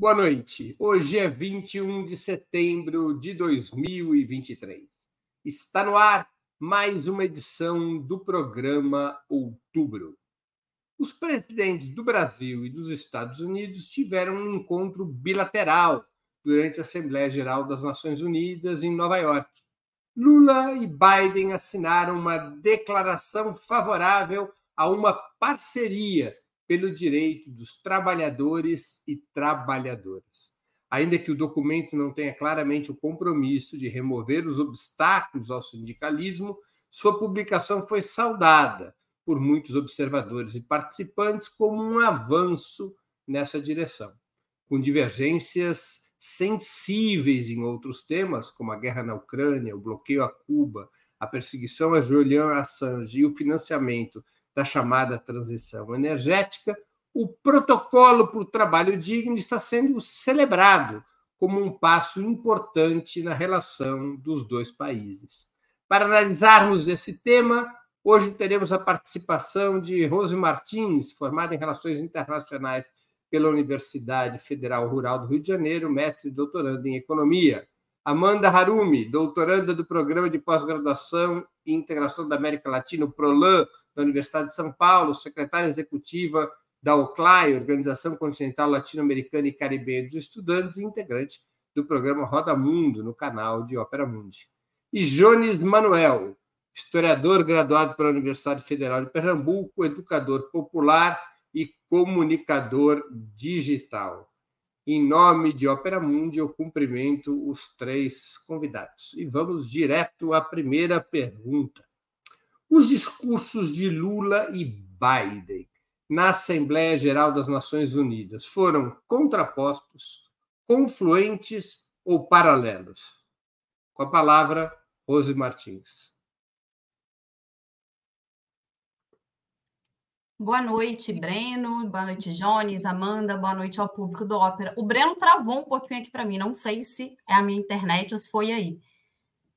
Boa noite. Hoje é 21 de setembro de 2023. Está no ar mais uma edição do programa Outubro. Os presidentes do Brasil e dos Estados Unidos tiveram um encontro bilateral durante a Assembleia Geral das Nações Unidas em Nova York. Lula e Biden assinaram uma declaração favorável a uma parceria pelo direito dos trabalhadores e trabalhadoras. Ainda que o documento não tenha claramente o compromisso de remover os obstáculos ao sindicalismo, sua publicação foi saudada por muitos observadores e participantes como um avanço nessa direção. Com divergências sensíveis em outros temas, como a guerra na Ucrânia, o bloqueio a Cuba, a perseguição a Julian Assange e o financiamento da chamada transição energética, o protocolo para o trabalho digno está sendo celebrado como um passo importante na relação dos dois países. Para analisarmos esse tema, hoje teremos a participação de Rose Martins, formada em Relações Internacionais pela Universidade Federal Rural do Rio de Janeiro, mestre e doutoranda em Economia. Amanda Harumi, doutoranda do Programa de Pós-Graduação e Integração da América Latina, o PROLAN, da Universidade de São Paulo, secretária executiva da OCLAI, Organização Continental Latino-Americana e Caribenha dos Estudantes, e integrante do programa Roda Mundo, no canal de Ópera Mundi. E Jones Manuel, historiador graduado pela Universidade Federal de Pernambuco, educador popular e comunicador digital. Em nome de Ópera Mundi, eu cumprimento os três convidados. E vamos direto à primeira pergunta. Os discursos de Lula e Biden na Assembleia Geral das Nações Unidas foram contrapostos, confluentes ou paralelos? Com a palavra, Rose Martins. Boa noite, Breno. Boa noite, Jones, Amanda. Boa noite ao público do Ópera. O Breno travou um pouquinho aqui para mim. Não sei se é a minha internet ou se foi aí.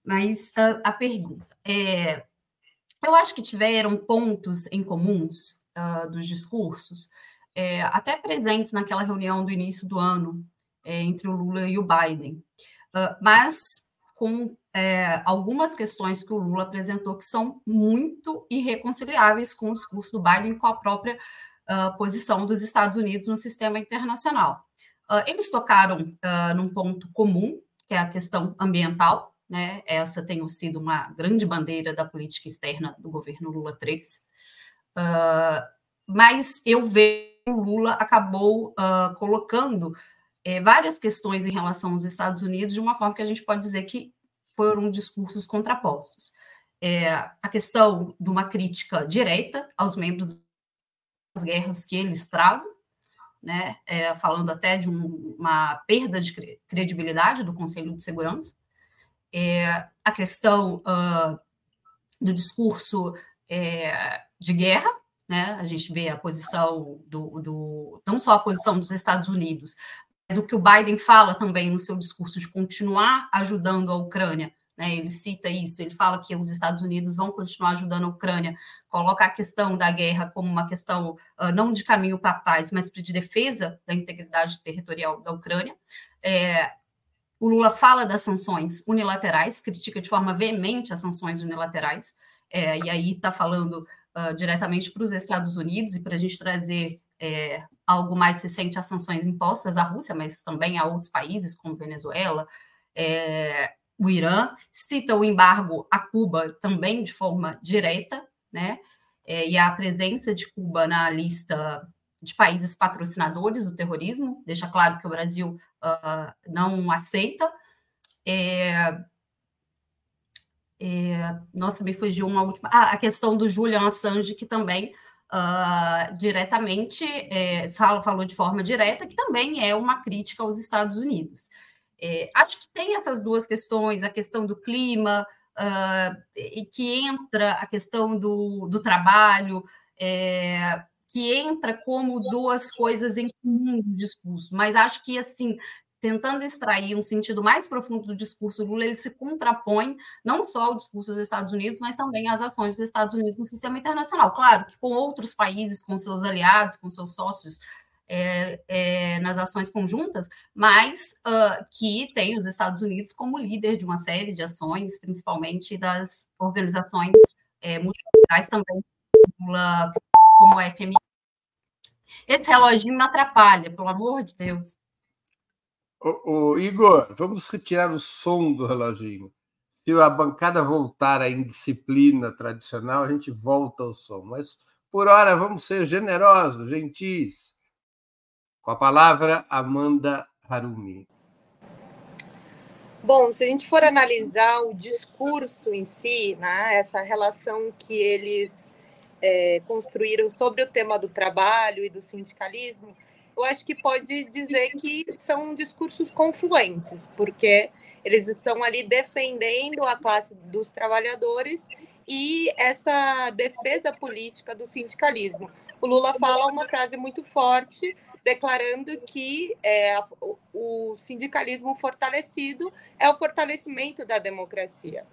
Mas uh, a pergunta é: eu acho que tiveram pontos em comuns uh, dos discursos, é, até presentes naquela reunião do início do ano é, entre o Lula e o Biden, uh, mas com é, algumas questões que o Lula apresentou que são muito irreconciliáveis com o discurso do Biden com a própria uh, posição dos Estados Unidos no sistema internacional. Uh, eles tocaram uh, num ponto comum, que é a questão ambiental, né? Essa tem sido uma grande bandeira da política externa do governo Lula III. Uh, mas eu vejo que o Lula acabou colocando é, várias questões em relação aos Estados Unidos de uma forma que a gente pode dizer que foram discursos contrapostos. É, a questão de uma crítica direta aos membros das guerras que eles travam, né, é, falando até de um, uma perda de credibilidade do Conselho de Segurança, é, a questão uh, do discurso é, de guerra, né? A gente vê a posição do, do, não só a posição dos Estados Unidos, o que o Biden fala também no seu discurso de continuar ajudando a Ucrânia. Né, ele cita isso, ele fala que os Estados Unidos vão continuar ajudando a Ucrânia, coloca a questão da guerra como uma questão uh, não de caminho para a paz, mas de defesa da integridade territorial da Ucrânia. É, o Lula fala das sanções unilaterais, critica de forma veemente as sanções unilaterais, é, e aí está falando uh, diretamente para os Estados Unidos e para a gente trazer é, algo mais recente as sanções impostas à Rússia, mas também a outros países, como Venezuela, é, o Irã, cita o embargo a Cuba também de forma direta, né? É, e a presença de Cuba na lista de países patrocinadores do terrorismo, deixa claro que o Brasil uh, não aceita. É, é, nossa, me fugiu uma última. Ah, a questão do Julian Assange, que também uh, diretamente é, fala, falou de forma direta, que também é uma crítica aos Estados Unidos. É, acho que tem essas duas questões, a questão do clima, uh, e que entra a questão do, do trabalho, é, que entra como duas coisas em comum do discurso, mas acho que, assim, tentando extrair um sentido mais profundo do discurso Lula, ele se contrapõe não só ao discurso dos Estados Unidos, mas também às ações dos Estados Unidos no sistema internacional. Claro que com outros países, com seus aliados, com seus sócios é, é, nas ações conjuntas, mas uh, que tem os Estados Unidos como líder de uma série de ações, principalmente das organizações é, multilaterais também, como o FMI. Esse reloginho me atrapalha, pelo amor de Deus. Ô, ô, Igor, vamos retirar o som do reloginho. Se a bancada voltar à indisciplina tradicional, a gente volta ao som. Mas, por hora, vamos ser generosos, gentis. Com a palavra, Amanda Harumi. Bom, se a gente for analisar o discurso em si, né, essa relação que eles é, construíram sobre o tema do trabalho e do sindicalismo, eu acho que pode dizer que são discursos confluentes, porque eles estão ali defendendo a classe dos trabalhadores e essa defesa política do sindicalismo. O Lula fala uma frase muito forte, declarando que é, o sindicalismo fortalecido é o fortalecimento da democracia.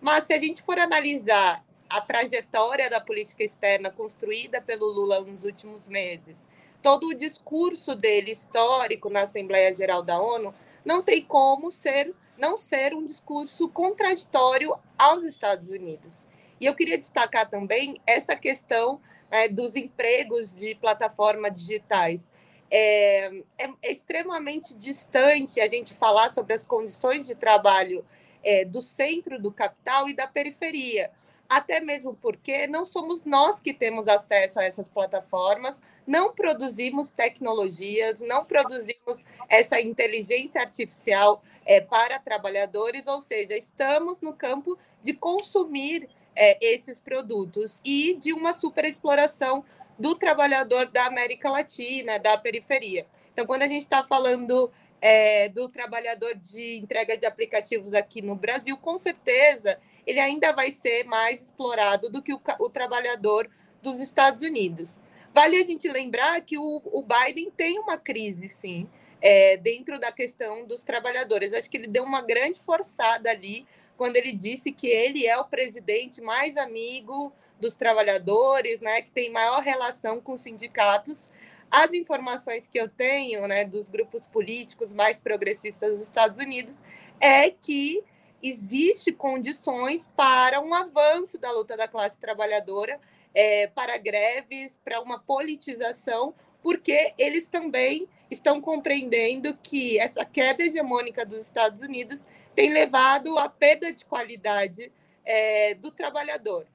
Mas se a gente for analisar a trajetória da política externa construída pelo Lula nos últimos meses, todo o discurso dele histórico na Assembleia Geral da ONU não tem como ser não ser um discurso contraditório aos Estados Unidos. E eu queria destacar também essa questão é, dos empregos de plataformas digitais. É, é, é, extremamente distante a gente falar sobre as condições de trabalho é, do centro do capital e da periferia até mesmo porque não somos nós que temos acesso a essas plataformas, não produzimos tecnologias, não produzimos essa inteligência artificial é, para trabalhadores, ou seja, estamos no campo de consumir é, esses produtos e de uma superexploração do trabalhador da América Latina, da periferia. Então, quando a gente está falando é, do trabalhador de entrega de aplicativos aqui no Brasil, com certeza ele ainda vai ser mais explorado do que o, o trabalhador dos Estados Unidos. Vale a gente lembrar que o, o Biden tem uma crise, sim, é, dentro da questão dos trabalhadores. Acho que ele deu uma grande forçada ali quando ele disse que ele é o presidente mais amigo dos trabalhadores, né, que tem maior relação com os sindicatos. As informações que eu tenho, né, dos grupos políticos mais progressistas dos Estados Unidos, é que existe condições para um avanço da luta da classe trabalhadora, é, para greves, para uma politização, porque eles também estão compreendendo que essa queda hegemônica dos Estados Unidos tem levado à perda de qualidade é, do trabalhador.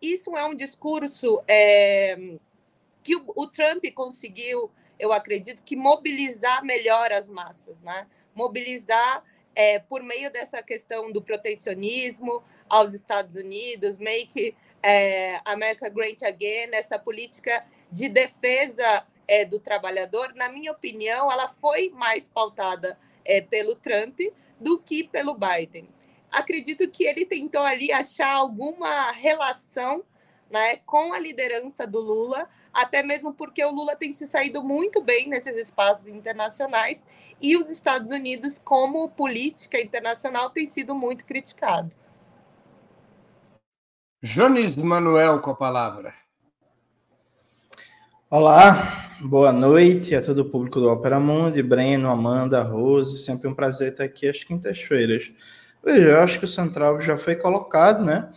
Isso é um discurso é, que o, o, Trump conseguiu, eu acredito, que mobilizar melhor as massas, né? mobilizar é, por meio dessa questão do protecionismo aos Estados Unidos, Make é, America Great Again, essa política de defesa é, do trabalhador, na minha opinião, ela foi mais pautada é, pelo Trump do que pelo Biden. Acredito que ele tentou ali achar alguma relação né, com a liderança do Lula, até mesmo porque o Lula tem se saído muito bem nesses espaços internacionais e os Estados Unidos, como política internacional, tem sido muito criticado. Jones Manuel com a palavra. Olá, boa noite a todo o público do Opera Mundi, Breno, Amanda, Rose, sempre um prazer estar aqui às quintas-feiras. Veja, eu acho que o Central já foi colocado, né?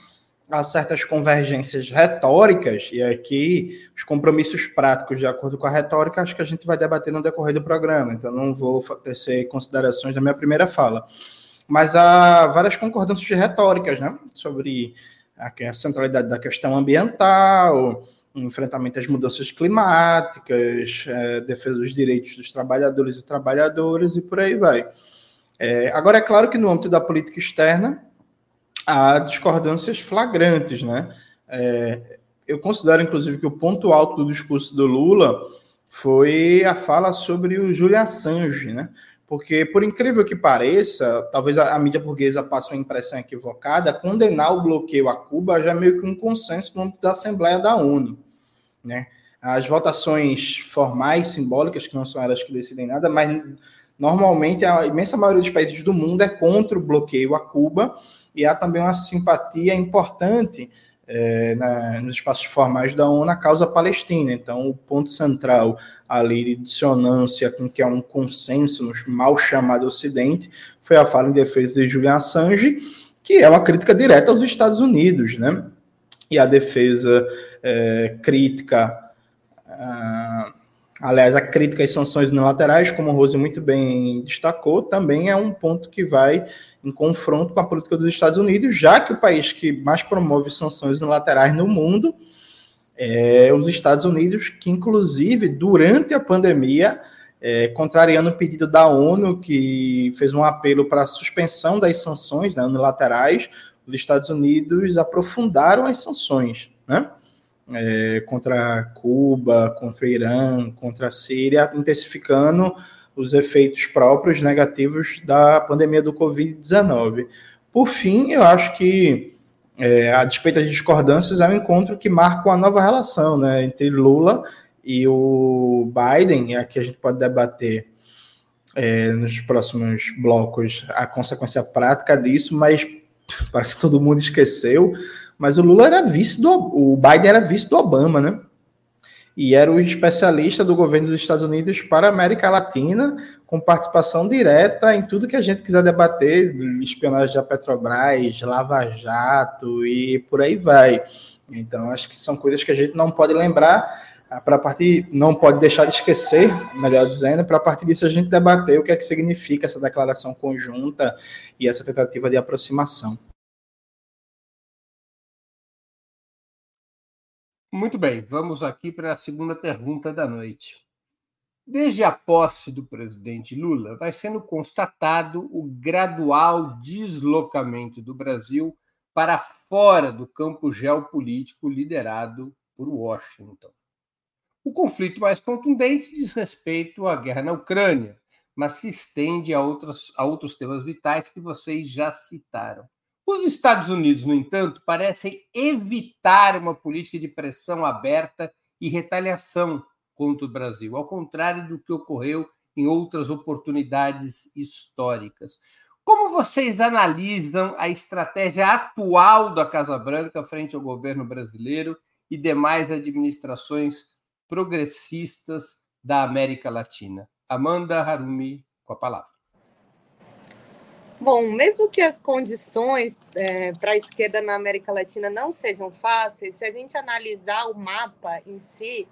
Há certas convergências retóricas, e aqui os compromissos práticos, de acordo com a retórica, acho que a gente vai debater no decorrer do programa, então não vou tecer considerações da minha primeira fala. Mas há várias concordâncias retóricas, né, sobre a centralidade da questão ambiental, enfrentamento às mudanças climáticas, é, defesa dos direitos dos trabalhadores e trabalhadoras e por aí vai. É, agora, é claro que no âmbito da política externa, há discordâncias flagrantes, né? É, eu considero, inclusive, que o ponto alto do discurso do Lula foi a fala sobre o Julian Assange, né? Porque, por incrível que pareça, talvez a, a mídia burguesa passe uma impressão equivocada, condenar o bloqueio a Cuba já é meio que um consenso no âmbito da Assembleia da ONU, né? As votações formais, simbólicas, que não são elas que decidem nada, mas normalmente a imensa maioria dos países do mundo é contra o bloqueio a Cuba, e há também uma simpatia importante é, na, nos espaços formais da ONU a causa palestina. Então, o ponto central ali de dissonância com que é um consenso no mal chamado Ocidente foi a fala em defesa de Julian Assange, que é uma crítica direta aos Estados Unidos, né? E a defesa é, crítica. Ah, aliás, a crítica às sanções unilaterais, como o Rose muito bem destacou, também é um ponto que vai em confronto com a política dos Estados Unidos, já que o país que mais promove sanções unilaterais no mundo é os Estados Unidos, que inclusive durante a pandemia, é, contrariando o pedido da ONU, que fez um apelo para a suspensão das sanções né, unilaterais, os Estados Unidos aprofundaram as sanções, né? É, contra Cuba, contra Irã, contra a Síria, intensificando os efeitos próprios negativos da pandemia do Covid-19. Por fim, eu acho que, é, a despeito das discordâncias, é um encontro que marca uma nova relação né, entre Lula e o Biden, e aqui a gente pode debater é, nos próximos blocos a consequência prática disso, mas parece que todo mundo esqueceu. Mas o Lula era vice do. O Biden era vice do Obama, né? e era o especialista do governo dos Estados Unidos para a América Latina, com participação direta em tudo que a gente quiser debater, espionagem da Petrobras, Lava Jato e por aí vai. Então, acho que são coisas que a gente não pode lembrar, ah, para partir, não pode deixar de esquecer, melhor dizendo, para partir disso a gente debater o que é que significa essa declaração conjunta e essa tentativa de aproximação. Muito bem, vamos aqui para a segunda pergunta da noite. Desde a posse do presidente Lula, vai sendo constatado o gradual deslocamento do Brasil para fora do campo geopolítico liderado por Washington. O conflito mais contundente diz respeito à guerra na Ucrânia, mas se estende a, outros a outros temas vitais que vocês já citaram. Os Estados Unidos, no entanto, parecem evitar uma política de pressão aberta e retaliação contra o Brasil, ao contrário do que ocorreu em outras oportunidades históricas. Como vocês analisam a estratégia atual da Casa Branca frente ao governo brasileiro e demais administrações progressistas da América Latina? Amanda Harumi, com a palavra. Bom, mesmo que as condições é, para a esquerda na América Latina não sejam fáceis, se a gente analisar o mapa em si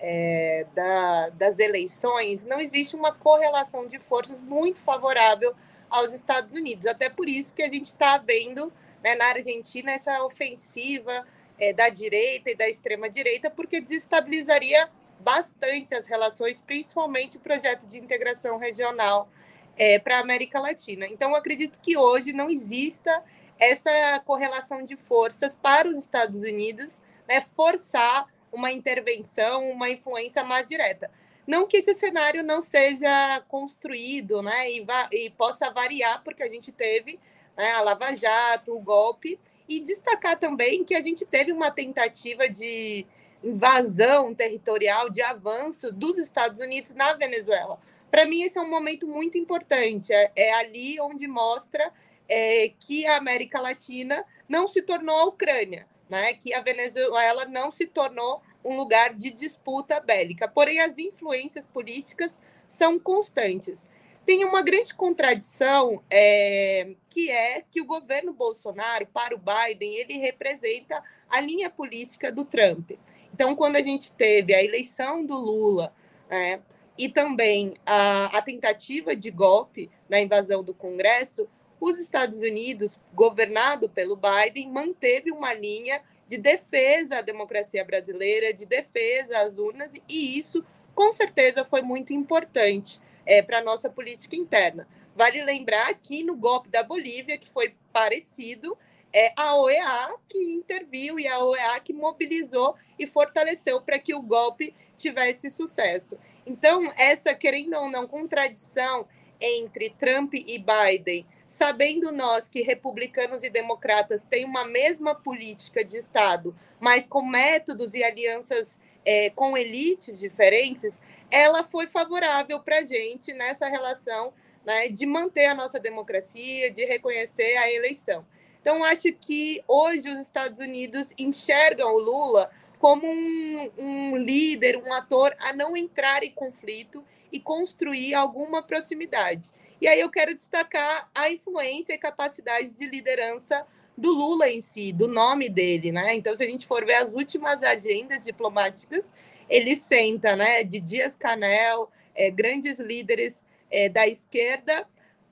é, da, das eleições, não existe uma correlação de forças muito favorável aos Estados Unidos. Até por isso que a gente está vendo né, na Argentina essa ofensiva é, da direita e da extrema direita, porque desestabilizaria bastante as relações, principalmente o projeto de integração regional é, para a América Latina. Então, acredito que hoje não exista essa correlação de forças para os Estados Unidos né, forçar uma intervenção, uma influência mais direta. Não que esse cenário não seja construído né, e, e possa variar, porque a gente teve né, a Lava Jato, o golpe, e destacar também que a gente teve uma tentativa de invasão territorial, de avanço dos Estados Unidos na Venezuela. Para mim, esse é um momento muito importante. É, é ali onde mostra é, que a América Latina não se tornou a Ucrânia, né? que a Venezuela não se tornou um lugar de disputa bélica. Porém, as influências políticas são constantes. Tem uma grande contradição é, que é que o governo Bolsonaro, para o Biden, ele representa a linha política do Trump. Então, quando a gente teve a eleição do Lula, né, e também a, a tentativa de golpe na invasão do Congresso, os Estados Unidos, governado pelo Biden, manteve uma linha de defesa à democracia brasileira, de defesa às urnas, e isso, com certeza, foi muito importante é, para a nossa política interna. Vale lembrar que no golpe da Bolívia, que foi parecido, é a OEA que interviu e a OEA que mobilizou e fortaleceu para que o golpe tivesse sucesso. Então, essa, querendo ou não, contradição entre Trump e Biden, sabendo nós que republicanos e democratas têm uma mesma política de Estado, mas com métodos e alianças é, com elites diferentes, ela foi favorável para a gente nessa relação né, de manter a nossa democracia, de reconhecer a eleição. Então, acho que hoje os Estados Unidos enxergam o Lula como um, um, líder, um ator a não entrar em conflito e construir alguma proximidade. E aí eu quero destacar a influência e capacidade de liderança do Lula em si, do nome dele, né? Então, se a gente for ver as últimas agendas diplomáticas, ele senta, né, de Dias Canel, é, grandes líderes é, da esquerda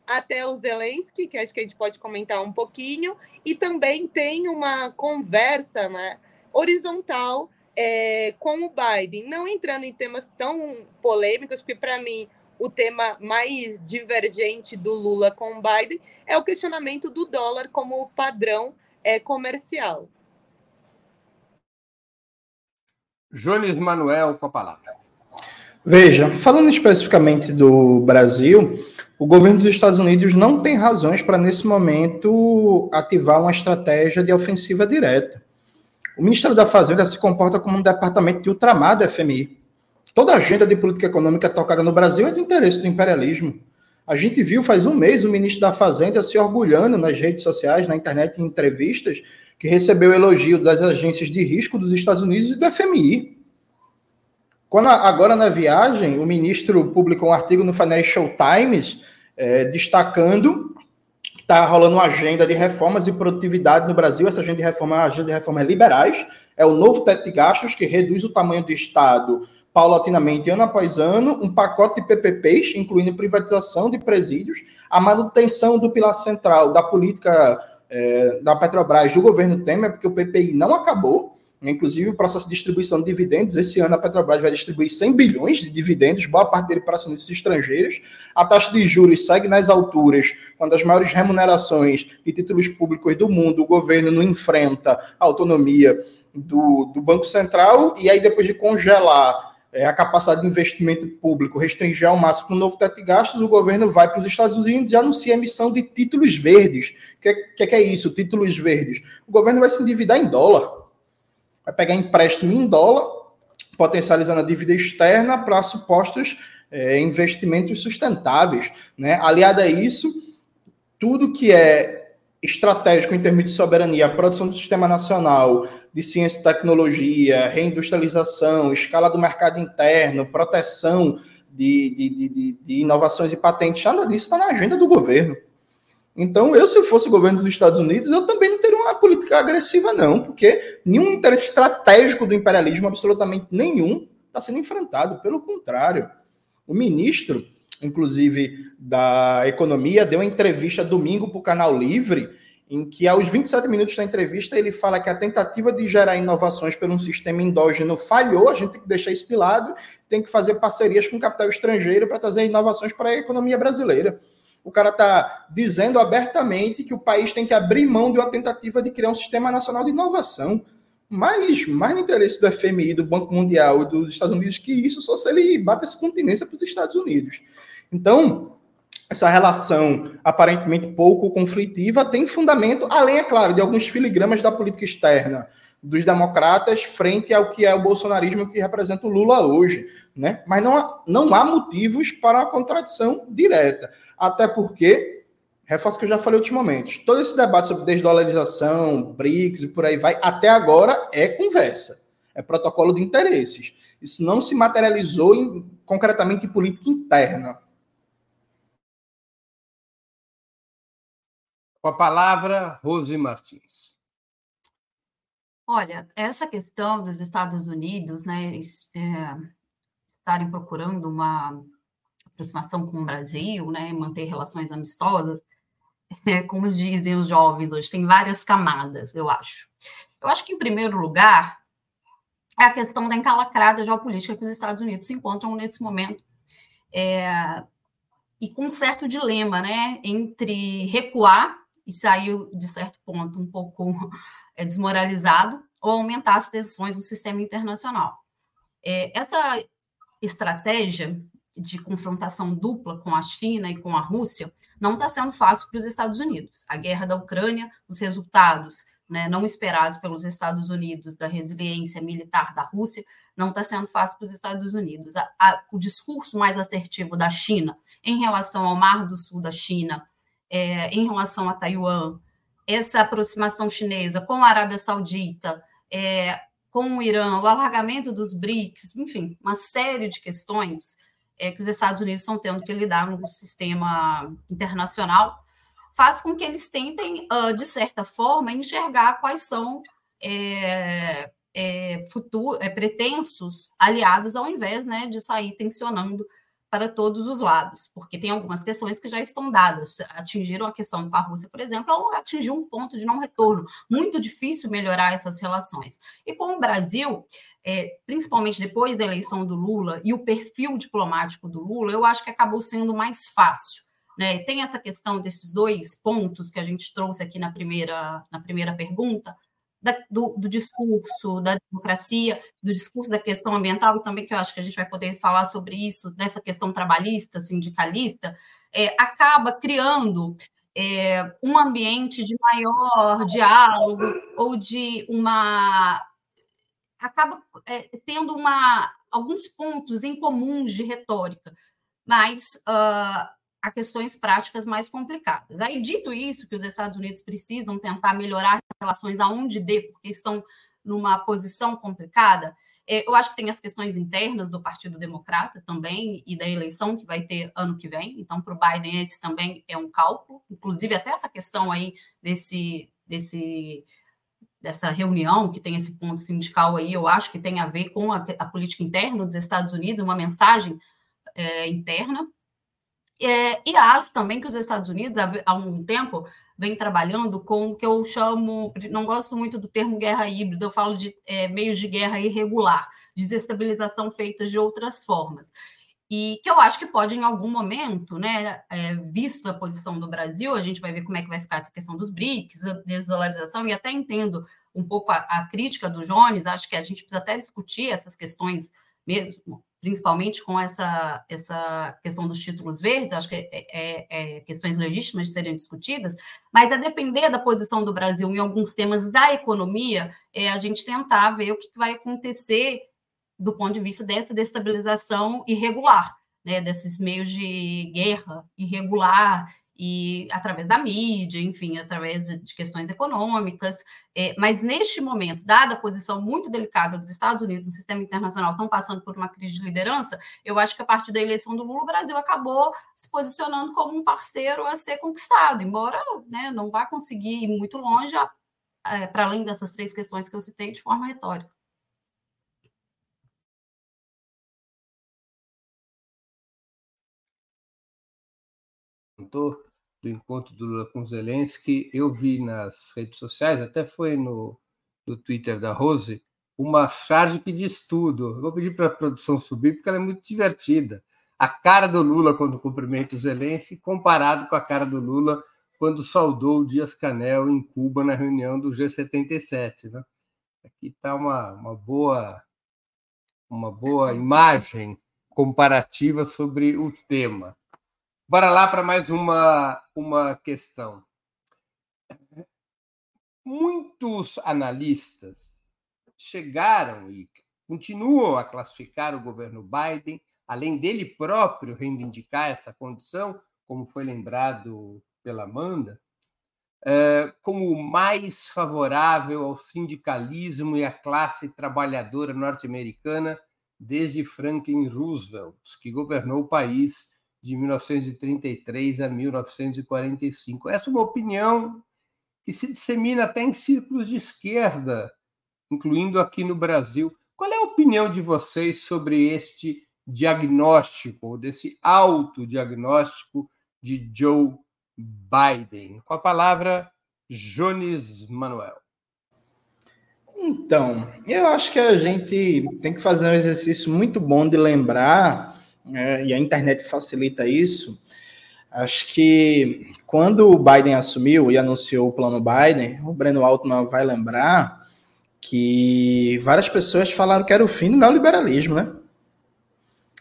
até o Zelensky, que acho que a gente pode comentar um pouquinho, e também tem uma conversa, né? Horizontal é, com o Biden, não entrando em temas tão polêmicos, porque para mim o tema mais divergente do Lula com o Biden é o questionamento do dólar como padrão é, comercial. Jones Manuel com a palavra. Veja, falando especificamente do Brasil, o governo dos Estados Unidos não tem razões para, nesse momento, ativar uma estratégia de ofensiva direta. O Ministério da Fazenda se comporta como um departamento de ultramar do FMI. Toda agenda de política econômica tocada no Brasil é do interesse do imperialismo. A gente viu faz um mês o ministro da Fazenda se orgulhando nas redes sociais, na internet, em entrevistas, que recebeu elogio das agências de risco dos Estados Unidos e do FMI. Quando agora na viagem, o ministro publicou um artigo no Financial Times é, destacando está rolando uma agenda de reformas e produtividade no Brasil. Essa agenda de reforma é uma agenda de reformas liberais. É o novo teto de gastos que reduz o tamanho do Estado paulatinamente, ano após ano, um pacote de PPPs, incluindo privatização de presídios, a manutenção do pilar central da política é, da Petrobras do governo Temer, porque o PPI não acabou, Inclusive, o processo de distribuição de dividendos, esse ano a Petrobras vai distribuir 100 bilhões de dividendos, boa parte dele para acionistas estrangeiros. A taxa de juros segue nas alturas, quando as maiores remunerações de títulos públicos do mundo, o governo não enfrenta a autonomia do, do Banco Central, e aí depois de congelar é, a capacidade de investimento público, restringir ao máximo o novo teto de gastos, o governo vai para os Estados Unidos e anuncia a emissão de títulos verdes. O que, que, que é isso, títulos verdes? O governo vai se endividar em dólar vai pegar empréstimo em dólar, potencializando a dívida externa para supostos é, investimentos sustentáveis. Né? Aliado a isso, tudo que é estratégico em termos de soberania, produção do sistema nacional de ciência e tecnologia, reindustrialização, escala do mercado interno, proteção de, de, de, de inovações e patentes, nada disso está na agenda do governo. Então, eu, se fosse o governo dos Estados Unidos, eu também não teria uma política agressiva, não, porque nenhum interesse estratégico do imperialismo, absolutamente nenhum, está sendo enfrentado. Pelo contrário, o ministro, inclusive, da Economia, deu uma entrevista domingo para o Canal Livre, em que, aos 27 minutos da entrevista, ele fala que a tentativa de gerar inovações por um sistema endógeno falhou, a gente tem que deixar isso de lado, tem que fazer parcerias com capital estrangeiro para trazer inovações para a economia brasileira o cara está dizendo abertamente que o país tem que abrir mão de uma tentativa de criar um sistema nacional de inovação. Mais, mais no interesse do FMI, do Banco Mundial e dos Estados Unidos que isso, só se ele bate essa continência para os Estados Unidos. Então, essa relação aparentemente pouco conflitiva tem fundamento, além, é claro, de alguns filigramas da política externa dos democratas frente ao que é o bolsonarismo que representa o Lula hoje, né? Mas não há, não há motivos para uma contradição direta até porque, reforço que eu já falei ultimamente, todo esse debate sobre desdolarização, BRICS e por aí vai, até agora é conversa, é protocolo de interesses. Isso não se materializou em, concretamente em política interna. Com a palavra, Rose Martins. Olha, essa questão dos Estados Unidos, né, é, estarem procurando uma aproximação com o Brasil, né, manter relações amistosas, é, como dizem os jovens hoje, tem várias camadas, eu acho. Eu acho que, em primeiro lugar, é a questão da encalacrada geopolítica que os Estados Unidos se encontram nesse momento, é, e com um certo dilema, né, entre recuar e sair, de certo ponto, um pouco é, desmoralizado, ou aumentar as tensões no sistema internacional. É, essa estratégia de confrontação dupla com a China e com a Rússia não está sendo fácil para os Estados Unidos. A guerra da Ucrânia, os resultados né, não esperados pelos Estados Unidos da resiliência militar da Rússia, não está sendo fácil para os Estados Unidos. A, a, o discurso mais assertivo da China em relação ao Mar do Sul da China, é, em relação a Taiwan, essa aproximação chinesa com a Arábia Saudita, é, com o Irã, o alargamento dos BRICS, enfim, uma série de questões é, que os Estados Unidos estão tendo que lidar no sistema internacional, faz com que eles tentem, uh, de certa forma, enxergar quais são é, é, futuro, é, pretensos aliados, ao invés né, de sair tensionando para todos os lados, porque tem algumas questões que já estão dadas. Atingiram a questão com a Rússia, por exemplo, ou atingiu um ponto de não retorno. Muito difícil melhorar essas relações. E com o Brasil, é, principalmente depois da eleição do Lula e o perfil diplomático do Lula, eu acho que acabou sendo mais fácil. Né? Tem essa questão desses dois pontos que a gente trouxe aqui na primeira, na primeira pergunta, da, do, do, discurso da democracia, do discurso da questão ambiental, e também que eu acho que a gente vai poder falar sobre isso, dessa questão trabalhista, sindicalista, é, acaba criando é, um ambiente de maior diálogo ou de uma. acaba é, tendo uma, alguns pontos em comuns de retórica, mas. Uh, a questões práticas mais complicadas. Aí, dito isso, que os Estados Unidos precisam tentar melhorar as relações aonde dê, porque estão numa posição complicada, é, eu acho que tem as questões internas do Partido Democrata também e da eleição que vai ter ano que vem. Então, para o Biden, esse também é um cálculo. Inclusive, até essa questão aí desse, desse, dessa reunião que tem esse ponto sindical aí, eu acho que tem a ver com a, a política interna dos Estados Unidos, uma mensagem é, interna. É, e acho também que os Estados Unidos, há, um tempo, vem trabalhando com o que eu chamo, não gosto muito do termo guerra híbrida, eu falo de é, meios de guerra irregular, desestabilização feitas de outras formas. E que eu acho que pode, em algum momento, né, é, visto a posição do Brasil, a gente vai ver como é que vai ficar essa questão dos BRICS, a desdolarização, e até entendo um pouco a, a crítica do Jones, acho que a gente precisa até discutir essas questões mesmo principalmente com essa, essa questão dos títulos verdes, acho que é, é, é, questões legítimas de serem discutidas, mas a depender da posição do Brasil em alguns temas da economia, é a gente tentar ver o que vai acontecer do ponto de vista dessa destabilização irregular, né, desses meios de guerra irregular e através da mídia, enfim, através de questões econômicas. É, mas neste momento, dada a posição muito delicada dos Estados Unidos no sistema internacional, estão passando por uma crise de liderança, eu acho que a partir da eleição do Lula, o Brasil acabou se posicionando como um parceiro a ser conquistado, embora né, não vá conseguir ir muito longe, é, para além dessas três questões que eu citei, de forma retórica. Tô do encontro do Lula com Zelensky, eu vi nas redes sociais, até foi no, no Twitter da Rose, uma charge que diz tudo. Vou pedir para a produção subir, porque ela é muito divertida. A cara do Lula quando cumprimenta o Zelensky, comparado com a cara do Lula quando saudou o Dias Canel em Cuba na reunião do G77. Né? Aqui está uma, uma, boa, uma boa imagem comparativa sobre o tema. Bora lá para mais uma, uma questão. Muitos analistas chegaram e continuam a classificar o governo Biden, além dele próprio reivindicar essa condição, como foi lembrado pela Amanda, é, como mais favorável ao sindicalismo e à classe trabalhadora norte-americana desde Franklin Roosevelt, que governou o país de 1933 a 1945. Essa é uma opinião que se dissemina até em círculos de esquerda, incluindo aqui no Brasil. Qual é a opinião de vocês sobre este diagnóstico, desse autodiagnóstico de Joe Biden? Com a palavra, Jones Manuel. Então, eu acho que a gente tem que fazer um exercício muito bom de lembrar é, e a internet facilita isso. Acho que quando o Biden assumiu e anunciou o plano Biden, o Breno Altman vai lembrar que várias pessoas falaram que era o fim do neoliberalismo, né?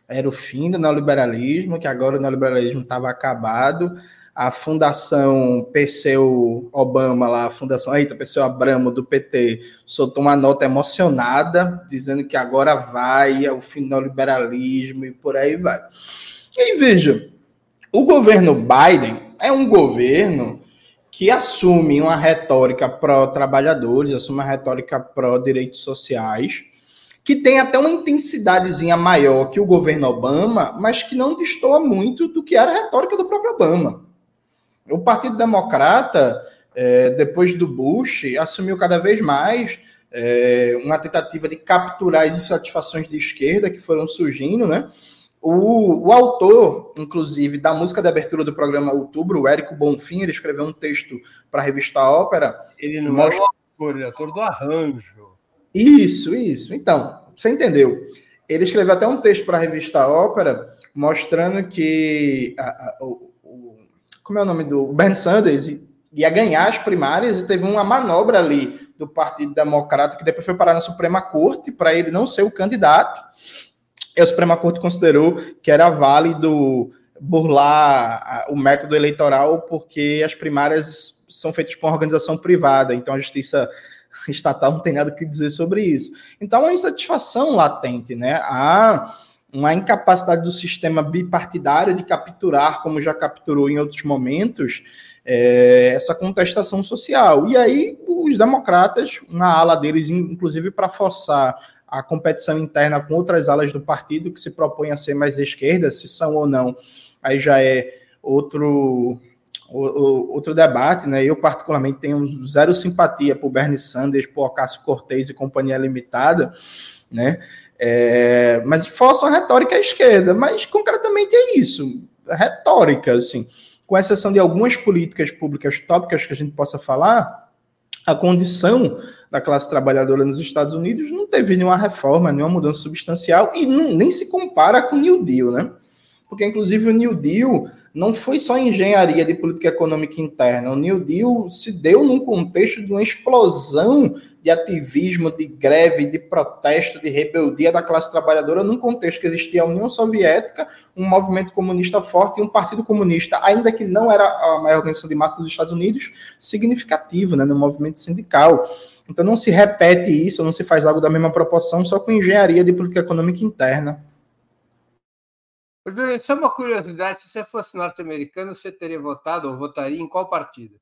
Era o fim do neoliberalismo, que agora o neoliberalismo estava acabado. A Fundação Perseu Obama, lá, a Fundação Eita, Perseu Abramo, do PT, soltou uma nota emocionada, dizendo que agora vai ao fim do neoliberalismo e por aí vai. E aí, veja, o governo Biden é um governo que assume uma retórica pró-trabalhadores, assume uma retórica pró-direitos sociais, que tem até uma intensidadezinha maior que o governo Obama, mas que não destoa muito do que era a retórica do próprio Obama. O Partido Democrata, é, depois do Bush, assumiu cada vez mais é, uma tentativa de capturar as insatisfações de esquerda que foram surgindo, né? O, o, autor, inclusive, da música de abertura do programa Outubro, o Érico Bonfim, ele escreveu um texto para a revista Ópera. Ele não mostra... é o autor, ele é autor do arranjo. Isso, isso. Então, você entendeu. Ele escreveu até um texto para a revista Ópera, mostrando que. A, a, o, o, como é o nome do. Bernie Sanders ia ganhar as primárias e teve uma manobra ali do Partido Democrata que depois foi parar na Suprema Corte para ele não ser o candidato. E a Suprema Corte considerou que era válido burlar o método eleitoral porque as primárias são feitas por uma organização privada, então a justiça estatal não tem nada que dizer sobre isso. Então, uma insatisfação latente, né? Há uma incapacidade do sistema bipartidário de capturar, como já capturou em outros momentos, é, essa contestação social. E aí, os democratas, uma ala deles, inclusive para forçar a competição interna com outras alas do partido que se propõem a ser mais esquerda, se são ou não, aí já é outro outro debate, né? Eu particularmente tenho zero simpatia por Bernie Sanders, por Ocasio Cortez e companhia limitada, né? É, mas força uma retórica à esquerda, mas concretamente é isso, retórica, assim, com exceção de algumas políticas públicas tópicas que a gente possa falar, a condição da classe trabalhadora nos Estados Unidos não teve nenhuma reforma, nenhuma mudança substancial e não, nem se compara com o New Deal, né? Porque, inclusive, o New Deal não foi só engenharia de política econômica interna. O New Deal se deu num contexto de uma explosão de ativismo, de greve, de protesto, de rebeldia da classe trabalhadora, num contexto que existia a União Soviética, um movimento comunista forte e um partido comunista, ainda que não era a maior organização de massa dos Estados Unidos, significativo né, no movimento sindical. Então não se repete isso, não se faz algo da mesma proporção só com engenharia de política econômica interna. Júlio, só uma curiosidade: se você fosse norte-americano, você teria votado ou votaria em qual partido?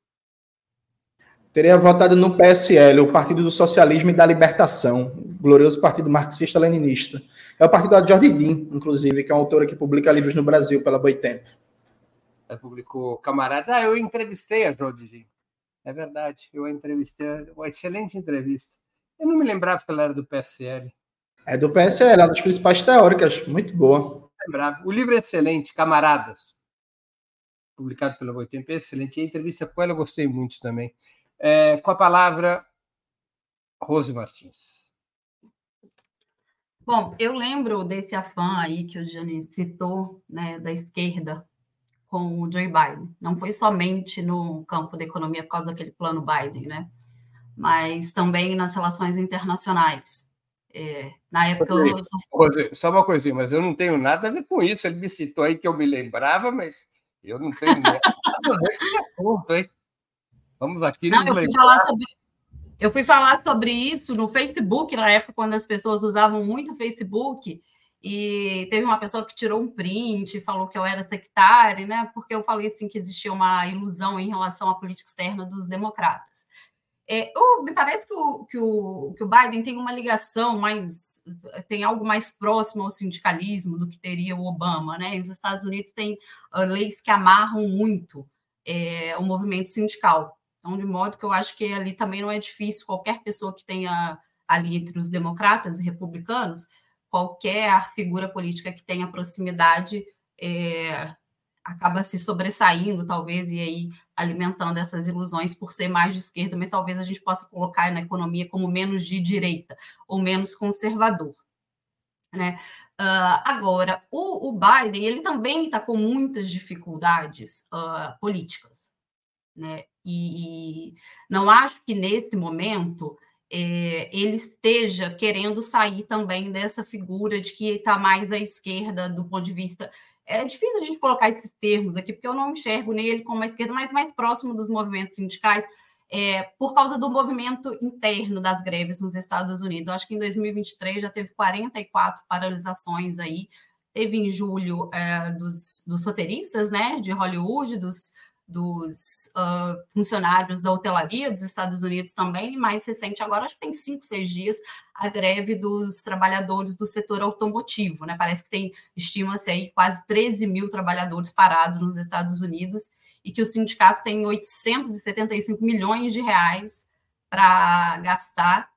Teria votado no PSL, o Partido do Socialismo e da Libertação, glorioso Partido Marxista-Leninista. É o partido da Jordi Dean, inclusive, que é uma autora que publica livros no Brasil pela Boitempo. Ela publicou Camaradas. Ah, eu entrevistei a Jordi Dean. É verdade, eu a entrevistei. Uma excelente entrevista. Eu não me lembrava que ela era do PSL. É do PSL, é uma das principais teóricas, muito boa lembrar. O livro é excelente, Camaradas, publicado pela Boitempo, é excelente. E a entrevista com ela eu gostei muito também. É, com a palavra, Rose Martins. Bom, eu lembro desse afã aí que o Jani citou, né, da esquerda com o Joe Biden. Não foi somente no campo da economia por causa daquele plano Biden, né? Mas também nas relações internacionais. É, na época eu só... só uma coisinha, mas eu não tenho nada a ver com isso. Ele me citou aí que eu me lembrava, mas eu não tenho nada a ver com hein? Vamos aqui. Não, eu fui, falar sobre, eu fui falar sobre isso no Facebook, na época, quando as pessoas usavam muito o Facebook, e teve uma pessoa que tirou um print e falou que eu era sectária, né? Porque eu falei assim que existia uma ilusão em relação à política externa dos democratas. É, me parece que o, que, o, que o Biden tem uma ligação mais, tem algo mais próximo ao sindicalismo do que teria o Obama, né? os Estados Unidos têm uh, leis que amarram muito é, o movimento sindical. Então, de modo que eu acho que ali também não é difícil qualquer pessoa que tenha ali entre os democratas e republicanos, qualquer figura política que tenha proximidade é, acaba se sobressaindo, talvez, e aí alimentando essas ilusões por ser mais de esquerda, mas talvez a gente possa colocar na economia como menos de direita ou menos conservador. Né? Uh, agora, o, o, Biden ele também está com muitas dificuldades uh, políticas, né? E, e, não acho que nesse momento é, ele esteja querendo sair também dessa figura de que está mais à esquerda do ponto de vista é difícil a gente colocar esses termos aqui, porque eu não enxergo nele como a esquerda, mas mais próximo dos movimentos sindicais, é, por causa do movimento interno das greves nos Estados Unidos. Eu acho que em 2023 já teve 44 paralisações aí. Teve em julho é, dos, dos roteiristas, né, de Hollywood, dos, dos uh, funcionários da hotelaria dos Estados Unidos também, e mais recente agora, acho que tem cinco, seis dias, a greve dos trabalhadores do setor automotivo, né? Parece que tem, estima-se aí, quase 13 mil trabalhadores parados nos Estados Unidos e que o sindicato tem 875 milhões de reais para gastar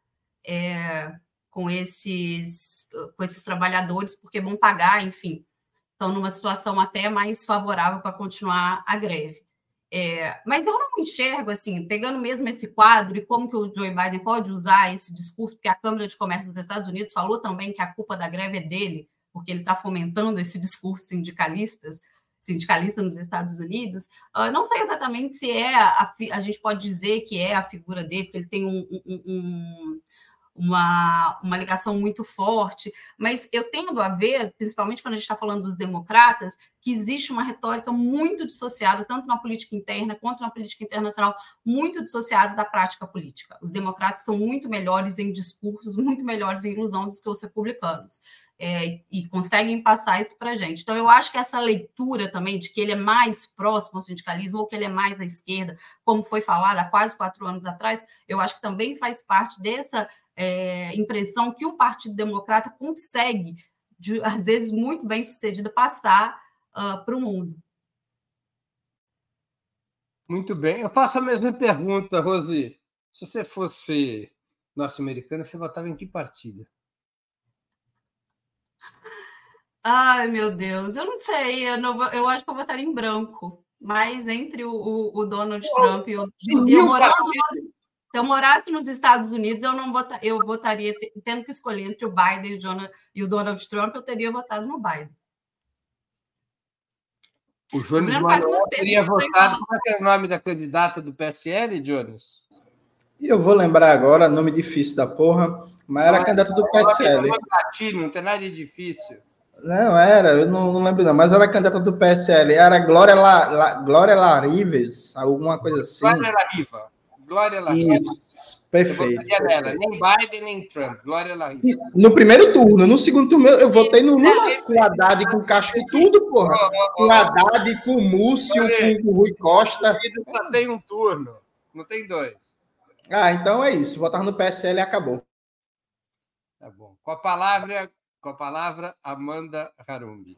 é, com, esses, com esses trabalhadores, porque vão pagar, enfim, estão numa situação até mais favorável para continuar a greve. É, mas eu não enxergo, assim, pegando mesmo esse quadro e como que o Joe Biden pode usar esse discurso, porque a Câmara de Comércio dos Estados Unidos falou também que a culpa da greve é dele, porque ele está fomentando esse discurso sindicalistas, sindicalista nos Estados Unidos. Uh, não sei exatamente se é, a, a, gente pode dizer que é a figura dele, porque ele tem um, um, um uma, uma ligação muito forte, mas eu tendo a ver, principalmente quando a gente está falando dos democratas, que existe uma retórica muito dissociada, tanto na política interna quanto na política internacional, muito dissociada da prática política. Os democratas são muito melhores em discursos, muito melhores em ilusão do que os republicanos. É, e conseguem passar isso para a gente. Então, eu acho que essa leitura também de que ele é mais próximo ao sindicalismo ou que ele é mais à esquerda, como foi falado há quase quatro anos atrás, eu acho que também faz parte dessa é, impressão que o Partido Democrata consegue, de, às vezes muito bem sucedido, passar uh, para o mundo. Muito bem. Eu faço a mesma pergunta, Rosi. Se você fosse norte-americana, você votava em que partido? Ai, meu Deus, eu não sei. Eu, não, eu acho que eu votaria em branco. Mas entre o, o, o Donald Trump e o. Eu, morando, se eu morasse nos Estados Unidos, eu não vota, eu votaria, tendo que escolher entre o Biden e o, Donald Trump, eu teria votado no Biden. O Jones Manuel teria votado. Qual é o nome da candidata do PSL, Jones? E eu vou lembrar agora, nome difícil da porra, mas era candidata do PSL. Não tem nada de difícil. Não, era, eu não, não, lembro não, mas era candidata do PSL, era Glória, La, La, Glória Larives, alguma coisa assim. Glória Lariva. Glória Larissa. Isso, perfeito. Eu nela, nem Biden, nem Trump. Glória Larissa. No primeiro turno, no segundo turno, eu votei no Lula com Haddad, com Castro e tudo, porra. Com Haddad, com Múcio, com, com Rui Costa. Só tem um turno, não tem dois. Ah, então é isso. Votar no PSL e acabou. Tá bom. Com a palavra, com a palavra Amanda Harumbi.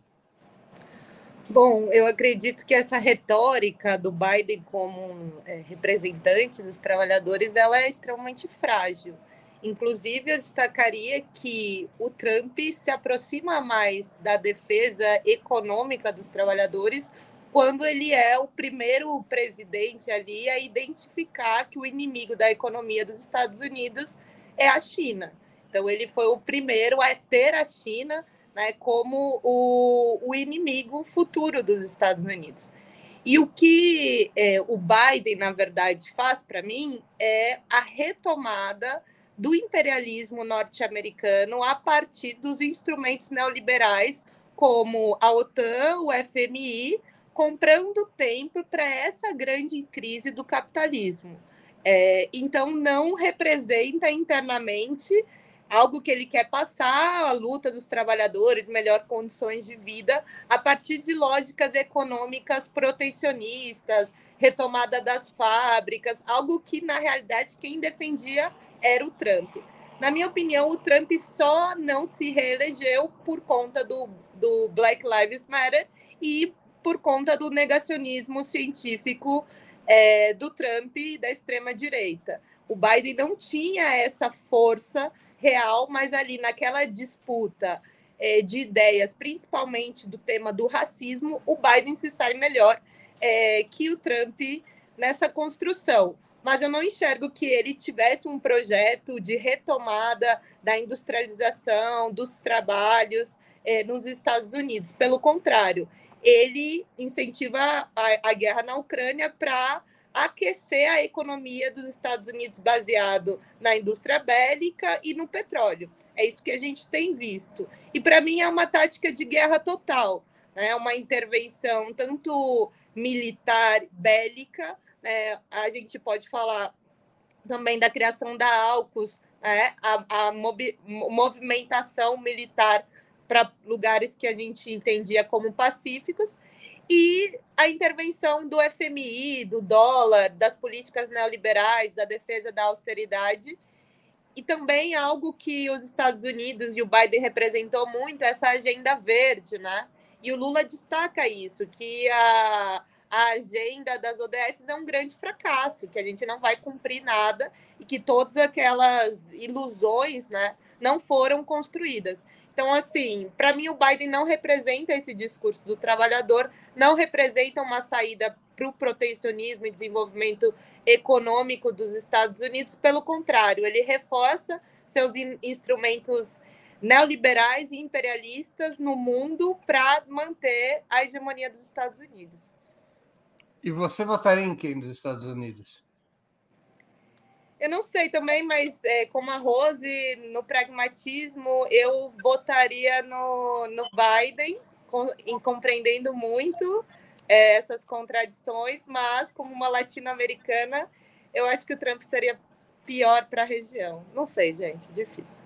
Bom, eu acredito que essa retórica do Biden como é, representante dos trabalhadores ela é extremamente frágil. Inclusive, eu destacaria que o Trump se aproxima mais da defesa econômica dos trabalhadores quando ele é o primeiro presidente ali a identificar que o inimigo da economia dos Estados Unidos é a China. Então, ele foi o primeiro a ter a China né, como o, o inimigo futuro dos Estados Unidos. E o que é, o Biden, na verdade, faz para mim é a retomada do imperialismo norte-americano a partir dos instrumentos neoliberais, como a OTAN, o FMI, comprando tempo para essa grande crise do capitalismo. É, então, não representa internamente algo que ele quer passar, a luta dos trabalhadores, melhor condições de vida, a partir de lógicas econômicas protecionistas, retomada das fábricas, algo que, na realidade, quem defendia era o Trump. Na minha opinião, o Trump só não se reelegeu por conta do, do Black Lives Matter e por conta do negacionismo científico é, do Trump e da extrema-direita. O Biden não tinha essa força real, mas ali naquela disputa é, de ideias, principalmente do tema do racismo, o Biden se sai melhor é, que o Trump nessa construção. Mas eu não enxergo que ele tivesse um projeto de retomada da industrialização, dos trabalhos é, nos Estados Unidos. Pelo contrário, ele incentiva a, a guerra na Ucrânia para aquecer a economia dos Estados Unidos baseado na indústria bélica e no petróleo. É isso que a gente tem visto. E para mim é uma tática de guerra total, né? Uma intervenção tanto militar, bélica, né? A gente pode falar também da criação da AUKUS, né? a, a movimentação militar para lugares que a gente entendia como pacíficos, e a intervenção do FMI, do dólar, das políticas neoliberais, da defesa da austeridade, e também algo que os Estados Unidos e o Biden representou muito, essa agenda verde, né? E o Lula destaca isso, que a, a agenda das ODS é um grande fracasso, que a gente não vai cumprir nada e que todas aquelas ilusões né, não foram construídas. Então, assim, para mim, o Biden não representa esse discurso do trabalhador, não representa uma saída para o protecionismo e desenvolvimento econômico dos Estados Unidos. Pelo contrário, ele reforça seus in instrumentos neoliberais e imperialistas no mundo para manter a hegemonia dos Estados Unidos. E você votaria em quem nos Estados Unidos? Eu não sei também, mas é, como a Rose, no pragmatismo, eu votaria no, no Biden, com, em, compreendendo muito é, essas contradições, mas como uma latino-americana, eu acho que o Trump seria pior para a região. Não sei, gente, difícil.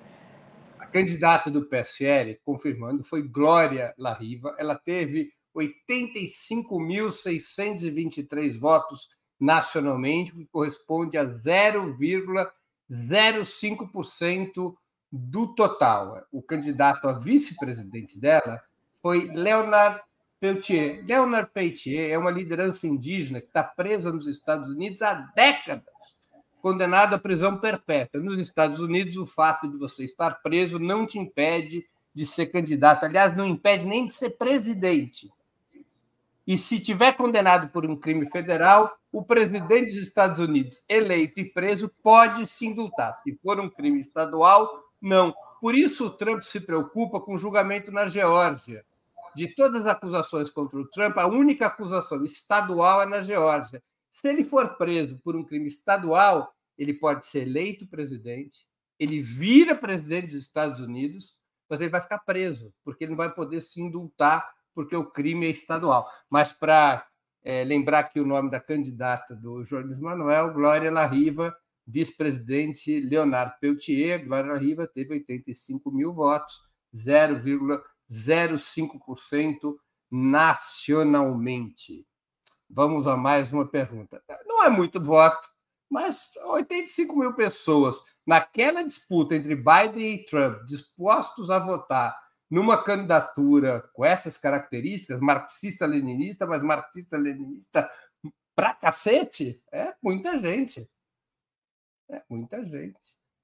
A candidata do PSL, confirmando, foi Glória Larriva. Ela teve 85.623 votos nacionalmente, o que corresponde a 0,05% do total. O candidato a vice-presidente dela foi Leonard Peltier. Leonard Peltier é uma liderança indígena que está presa nos Estados Unidos há décadas, condenado à prisão perpétua. Nos Estados Unidos, o fato de você estar preso não te impede de ser candidato. Aliás, não impede nem de ser presidente. E se tiver condenado por um crime federal, o presidente dos Estados Unidos, eleito e preso, pode se indultar. Se for um crime estadual, não. Por isso, o Trump se preocupa com o julgamento na Geórgia. De todas as acusações contra o Trump, a única acusação estadual é na Geórgia. Se ele for preso por um crime estadual, ele pode ser eleito presidente, ele vira presidente dos Estados Unidos, mas ele vai ficar preso, porque ele não vai poder se indultar porque o crime é estadual. Mas para é, lembrar aqui o nome da candidata do Jones Manuel, Glória Larriva, vice-presidente Leonardo Peltier. Glória Larriva teve 85 mil votos, 0,05% nacionalmente. Vamos a mais uma pergunta. Não é muito voto, mas 85 mil pessoas naquela disputa entre Biden e Trump dispostos a votar numa candidatura com essas características, marxista-leninista, mas marxista-leninista pra cacete, é muita gente. É muita gente.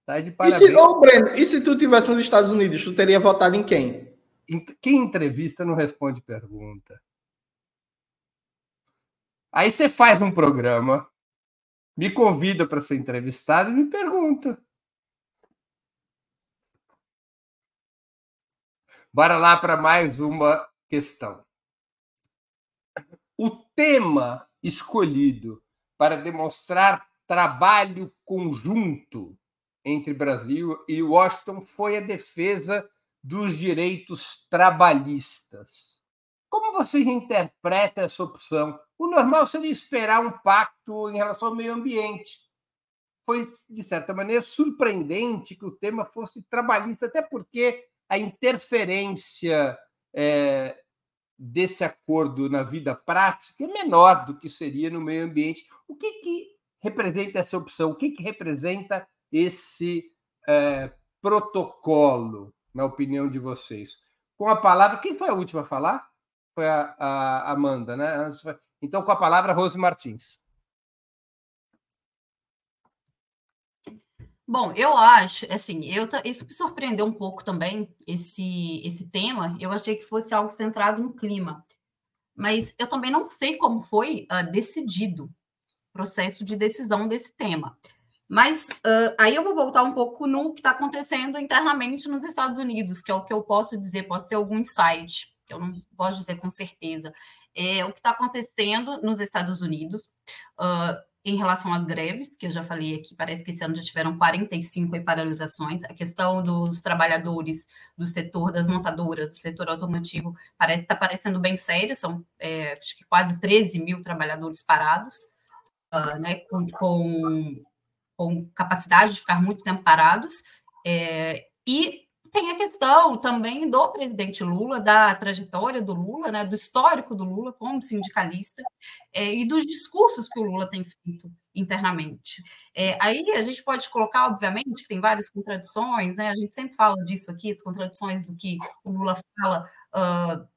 Tá de parabéns. E se, oh, Breno, e se tu tivesse nos Estados Unidos, tu teria votado em quem? Quem entrevista não responde pergunta. Aí você faz um programa, me convida para ser entrevistado e me pergunta. Bora lá para mais uma questão. O tema escolhido para demonstrar trabalho conjunto entre Brasil e Washington foi a defesa dos direitos trabalhistas. Como você interpreta essa opção? O normal seria esperar um pacto em relação ao meio ambiente. Foi, de certa maneira, surpreendente que o tema fosse trabalhista, até porque a interferência é, desse acordo na vida prática é menor do que seria no meio ambiente. O que, que representa essa opção? O que, que representa esse é, protocolo, na opinião de vocês? Com a palavra, quem foi a última a falar? Foi a, a Amanda, né? Então, com a palavra, Rose Martins. Bom, eu acho, assim, eu, isso me surpreendeu um pouco também, esse, esse tema. Eu achei que fosse algo centrado no clima. Mas eu também não sei como foi uh, decidido o processo de decisão desse tema. Mas uh, aí eu vou voltar um pouco no que está acontecendo internamente nos Estados Unidos, que é o que eu posso dizer, posso ter algum insight, que eu não posso dizer com certeza. É o que está acontecendo nos Estados Unidos. Uh, em relação às greves, que eu já falei aqui, parece que esse ano já tiveram 45 paralisações. A questão dos trabalhadores do setor das montadoras, do setor automotivo, parece está parecendo bem séria, são é, acho que quase 13 mil trabalhadores parados, uh, né, com, com, com, capacidade de ficar muito tempo parados. É, e tem a questão também do presidente Lula, da trajetória do Lula, né, do histórico do Lula como sindicalista é, e dos discursos que o Lula tem feito internamente. É, aí a gente pode colocar, obviamente, que tem várias contradições, né? A gente sempre fala disso aqui, as contradições do que o Lula fala uh,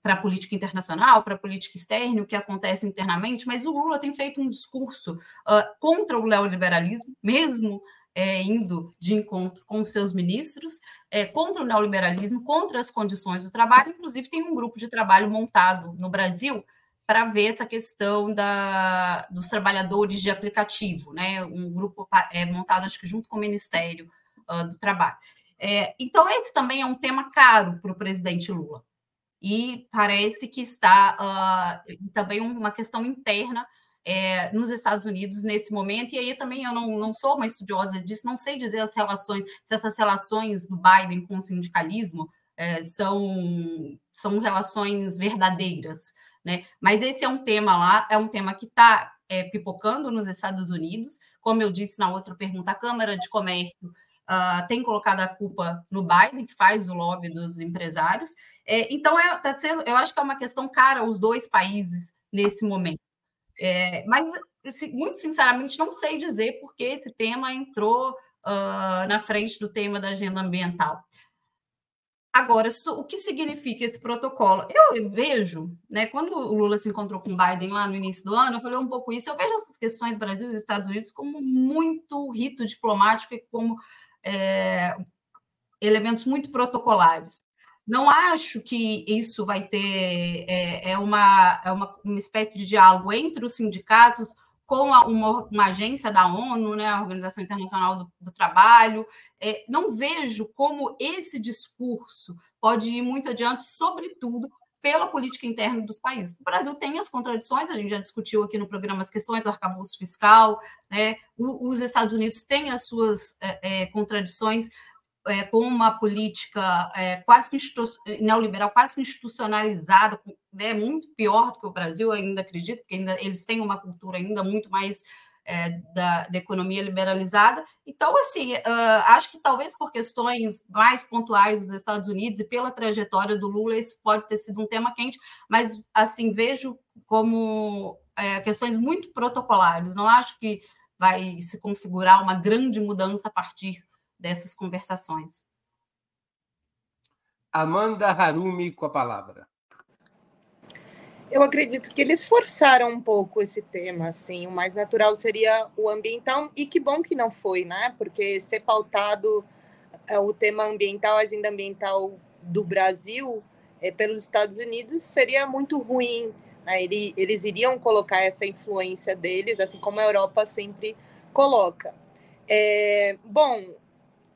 para a política internacional, para a política externa, o que acontece internamente, mas o Lula tem feito um discurso uh, contra o neoliberalismo, mesmo é, indo de encontro com seus ministros, é, contra o neoliberalismo, contra as condições do trabalho. Inclusive, tem um grupo de trabalho montado no Brasil para ver essa questão da, dos trabalhadores de aplicativo, né? Um grupo é, montado, acho que junto com o Ministério uh, do Trabalho. É, então, esse também é um tema caro para o presidente Lula e parece que está uh, também uma questão interna é, nos Estados Unidos nesse momento, e aí também eu não, não sou uma estudiosa disso, não sei dizer as relações, se essas relações do Biden com o sindicalismo é, são, são relações verdadeiras, né? Mas esse é um tema lá, é um tema que está é, pipocando nos Estados Unidos, como eu disse na outra pergunta, a Câmara de Comércio uh, tem colocado a culpa no Biden, que faz o lobby dos empresários. É, então, é, tá sendo, eu acho que é uma questão cara aos dois países nesse momento. É, mas, assim, muito sinceramente, não sei dizer por que esse tema entrou uh, na frente do tema da agenda ambiental. Agora, o que significa esse protocolo? Eu vejo, né, quando o Lula se encontrou com o Biden lá no início do ano, eu falei um pouco isso, eu vejo essas questões Brasil e Estados Unidos como muito rito diplomático e como é, elementos muito protocolares. Não acho que isso vai ter é, é uma, é uma, uma espécie de diálogo entre os sindicatos com a, uma, uma, agência da ONU, né, a Organização Internacional do, do Trabalho. É, não vejo como esse discurso pode ir muito adiante, sobretudo pela política interna dos países. O Brasil tem as contradições, a gente já discutiu aqui no programa as questões do arcabouço fiscal, né? os Estados Unidos têm as suas é, é, contradições é, com uma política é, quase que neoliberal, quase que institucionalizada, né? muito pior do que o Brasil, ainda acredito, porque ainda, eles têm uma cultura ainda muito mais é, da, da, economia liberalizada. Então, assim, uh, acho que talvez por questões mais pontuais dos Estados Unidos e pela trajetória do Lula, isso pode ter sido um tema quente, mas, assim, vejo como é, questões muito protocolares. Não acho que vai se configurar uma grande mudança a partir dessas conversações. Amanda Harumi com a palavra eu acredito que eles forçaram um pouco esse tema, assim, o mais natural seria o ambiental, e que bom que não foi, né? Porque ser pautado é, o tema ambiental, a agenda ambiental do Brasil é, pelos Estados Unidos seria muito ruim, né? Ele, eles iriam colocar essa influência deles, assim como a Europa sempre coloca. É, bom,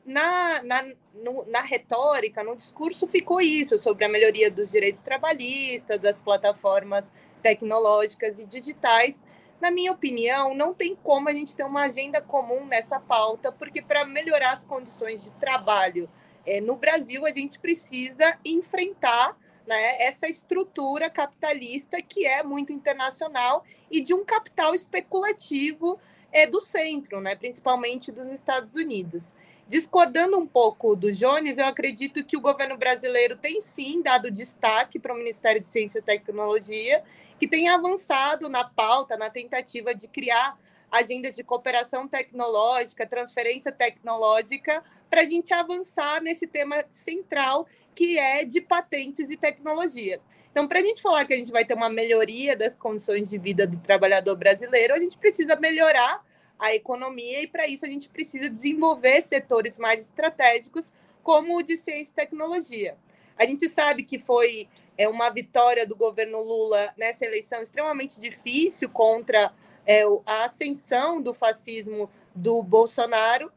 na, na, no, na retórica, no discurso, ficou isso sobre a melhoria dos direitos trabalhistas, das plataformas tecnológicas e digitais. Na minha opinião, não tem como a gente ter uma agenda comum nessa pauta, porque para melhorar as condições de trabalho é, no Brasil, a gente precisa enfrentar né, essa estrutura capitalista que é muito internacional e de um capital especulativo é, do centro, né, principalmente dos Estados Unidos. Discordando um pouco do Jones, eu acredito que o governo brasileiro tem sim dado destaque para o Ministério de Ciência e Tecnologia, que tem avançado na pauta, na tentativa de criar agendas de cooperação tecnológica, transferência tecnológica, para a gente avançar nesse tema central que é de patentes e tecnologias. Então, para a gente falar que a gente vai ter uma melhoria das condições de vida do trabalhador brasileiro, a gente precisa melhorar a economia, e para isso a gente precisa desenvolver setores mais estratégicos, como o de ciência e tecnologia. A gente sabe que foi é, uma vitória do governo Lula nessa eleição extremamente difícil contra é, a ascensão do fascismo do Bolsonaro,